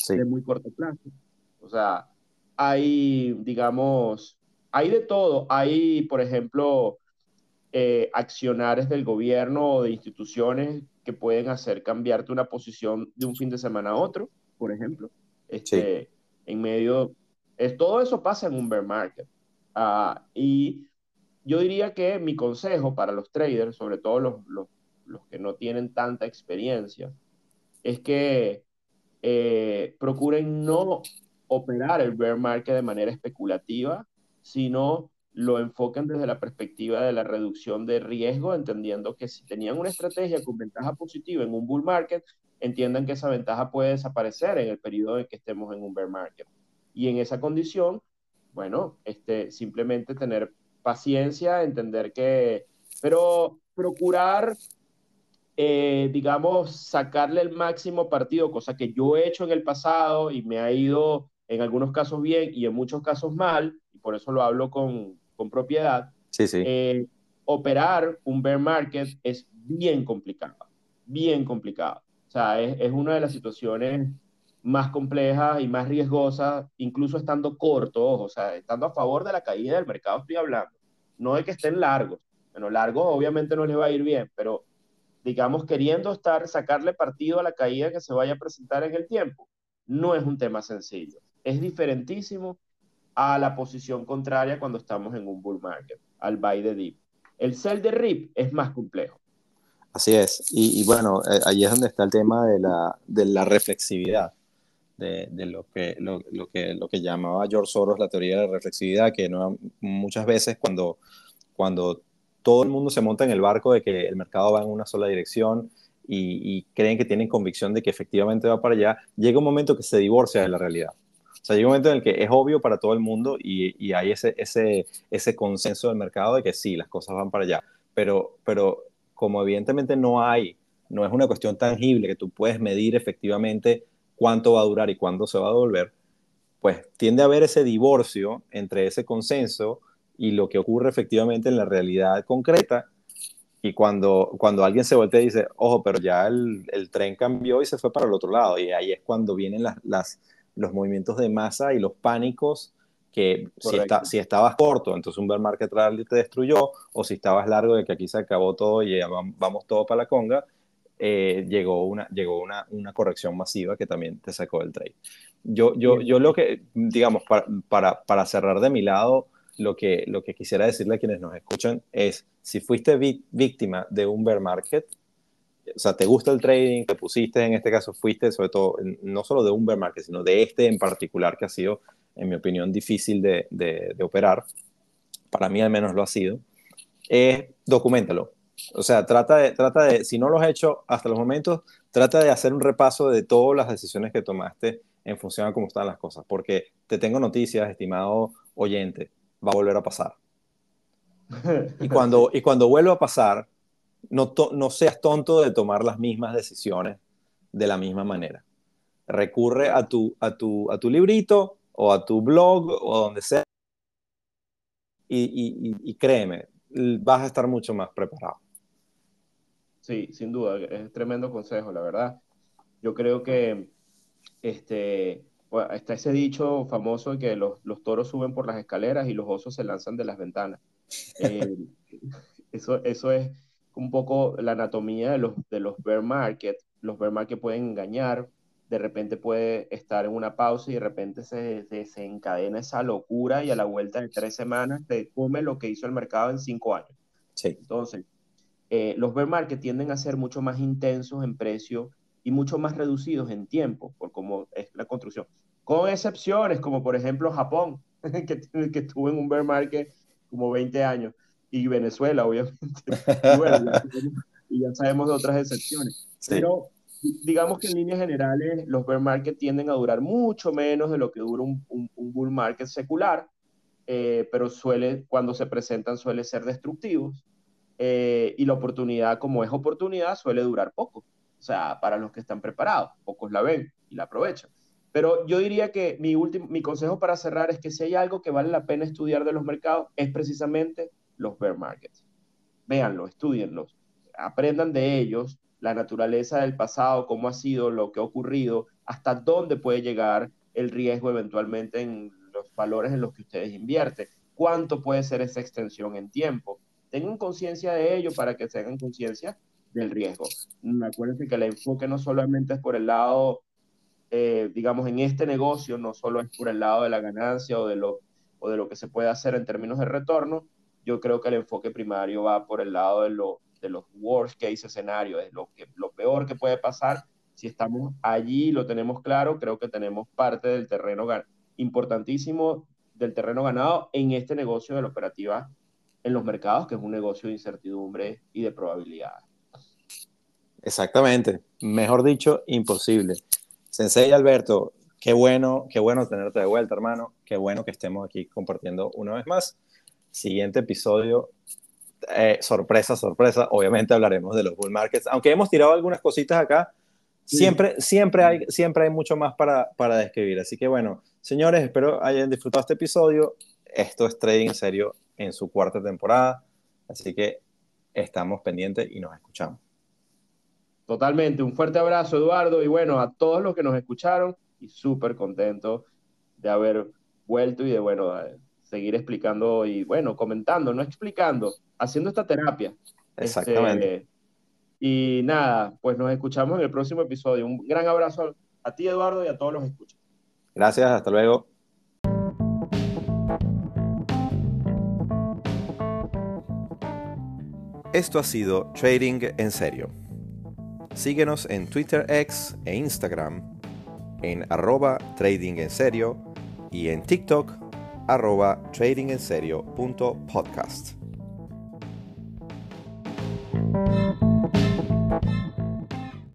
de muy corto plazo. O sea, hay, digamos, hay de todo. Hay, por ejemplo, eh, accionares del gobierno o de instituciones que pueden hacer cambiarte una posición de un fin de semana a otro, por ejemplo. Este, En medio, es, todo eso pasa en un bear market. Ah, y yo diría que mi consejo para los traders, sobre todo los, los, los que no tienen tanta experiencia, es que eh, procuren no operar el bear market de manera especulativa, sino lo enfoquen desde la perspectiva de la reducción de riesgo, entendiendo que si tenían una estrategia con ventaja positiva en un bull market, entiendan que esa ventaja puede desaparecer en el periodo en que estemos en un bear market. Y en esa condición, bueno, este, simplemente tener paciencia, entender que, pero procurar, eh, digamos, sacarle el máximo partido, cosa que yo he hecho en el pasado y me ha ido en algunos casos bien y en muchos casos mal, y por eso lo hablo con, con propiedad. Sí, sí. Eh, operar un bear market es bien complicado, bien complicado. O sea, es, es una de las situaciones más complejas y más riesgosas, incluso estando cortos, o sea, estando a favor de la caída del mercado, estoy hablando. No de que estén largos. Bueno, largos obviamente no les va a ir bien, pero digamos, queriendo estar, sacarle partido a la caída que se vaya a presentar en el tiempo, no es un tema sencillo. Es diferentísimo a la posición contraria cuando estamos en un bull market, al buy the dip. El sell de RIP es más complejo. Así es. Y, bueno, eh, ahí es donde está el tema de la, de la reflexividad de, lo, que, lo, que, lo que llamaba George Soros la teoría de la reflexividad, que muchas veces cuando, cuando todo el mundo se monta en el barco de que el mercado va en una sola dirección y, creen que tienen convicción de que efectivamente va para allá, llega un momento que se divorcia de la realidad. O sea, llega un momento en el que es obvio para todo el mundo y, y hay ese, ese, ese consenso del mercado de que sí, las cosas van para allá. Pero, pero como evidentemente no hay, no es una cuestión tangible que tú puedes medir efectivamente cuánto va a durar y cuándo se va a devolver, pues tiende a haber ese divorcio entre ese consenso y lo que ocurre efectivamente en la realidad concreta. Y cuando, cuando alguien se voltea y dice, ojo, pero ya el, el tren cambió y se fue para el otro lado, y ahí es cuando vienen las, las los movimientos de masa y los pánicos que si, está, si, estabas corto, entonces un bear market rally te destruyó, o si estabas largo de que aquí se acabó todo y vamos todo para la conga, eh, llegó, una, llegó una, una, corrección masiva que también te sacó del trade. Yo, yo, yo lo que, digamos, para, para, para, cerrar de mi lado, lo que, lo que quisiera decirle a quienes nos escuchan es, si fuiste víctima de un bear market, o sea, te gusta el trading, te pusiste, en este caso fuiste, sobre todo, no solo de un bear market, sino de este en particular que ha sido, en mi opinión, difícil de, de, operar, para mí al menos lo ha sido, eh, documentalo. O sea, trata de, trata de, si no lo has hecho hasta los momentos, trata de hacer un repaso de todas las decisiones que tomaste en función a cómo están las cosas, porque te tengo noticias, estimado oyente, va a volver a pasar. Y cuando, y cuando vuelva a pasar, no, no seas tonto de tomar las mismas decisiones de la misma manera. Recurre a tu, a tu, a tu librito o a tu blog o donde sea y, y, créeme, vas a estar mucho más preparado. Sí, sin duda, es tremendo consejo, la verdad. Yo creo que este, está ese dicho famoso que los, los, toros suben por las escaleras y los osos se lanzan de las ventanas. Eh, eso, eso es un poco la anatomía de los, de los bear market. Los bear market pueden engañar, de repente puede estar en una pausa y de repente se desencadena esa locura y a la vuelta de tres semanas te come lo que hizo el mercado en cinco años. Sí. Entonces, eh, los bear market tienden a ser mucho más intensos en precio y mucho más reducidos en tiempo, por cómo es la construcción. Con excepciones, como por ejemplo Japón, que, que estuvo en un bear market como 20 años y Venezuela, obviamente. Y bueno, y ya sabemos de otras excepciones. Pero digamos que en líneas generales los bear market tienden a durar mucho menos de lo que dura un, un, bull market secular, eh, pero suele, cuando se presentan suele ser destructivos eh, y la oportunidad, como es oportunidad, suele durar poco. O sea, para los que están preparados, pocos la ven y la aprovechan. Pero yo diría que mi, último, mi consejo para cerrar es que si hay algo que vale la pena estudiar de los mercados es precisamente los bear markets. Véanlo, estudienlos, aprendan de ellos la naturaleza del pasado, cómo ha sido, lo que ha ocurrido, hasta dónde puede llegar el riesgo eventualmente en los valores en los que ustedes invierten, cuánto puede ser esa extensión en tiempo. Tengan conciencia de ello para que tengan conciencia del riesgo. Acuérdense que el enfoque no solamente es por el lado, eh, digamos, en este negocio, no solo es por el lado de la ganancia o de, lo, o de lo que se puede hacer en términos de retorno, yo creo que el enfoque primario va por el lado de, lo, de los worst case escenarios, es lo, que, lo peor que puede pasar. Si estamos allí, lo tenemos claro, creo que tenemos parte del terreno importantísimo del terreno ganado en este negocio de la operativa en los mercados, que es un negocio de incertidumbre y de probabilidades. Exactamente, mejor dicho, imposible. Sensei Alberto, qué bueno, qué bueno tenerte de vuelta, hermano. Qué bueno que estemos aquí compartiendo una vez más siguiente episodio, eh, sorpresa, sorpresa, obviamente hablaremos de los bull markets, aunque hemos tirado algunas cositas acá, siempre, siempre, hay, siempre hay mucho más para, para describir. Así que bueno, señores, espero hayan disfrutado este episodio. Esto es Trading en Serio en su cuarta temporada, así que estamos pendientes y nos escuchamos. Totalmente, un fuerte abrazo Eduardo y bueno, a todos los que nos escucharon y súper contento de haber vuelto y de bueno, seguir explicando y, bueno, comentando, no explicando, haciendo esta terapia. Exactamente. Este, y nada, pues nos escuchamos en el próximo episodio. Un gran abrazo a ti, Eduardo, y a todos los escuchas. Gracias, hasta luego. Esto ha sido Trading en Serio. Síguenos en Twitter X e Instagram en arroba trading en serio y en TikTok arroba tradingenserio.podcast.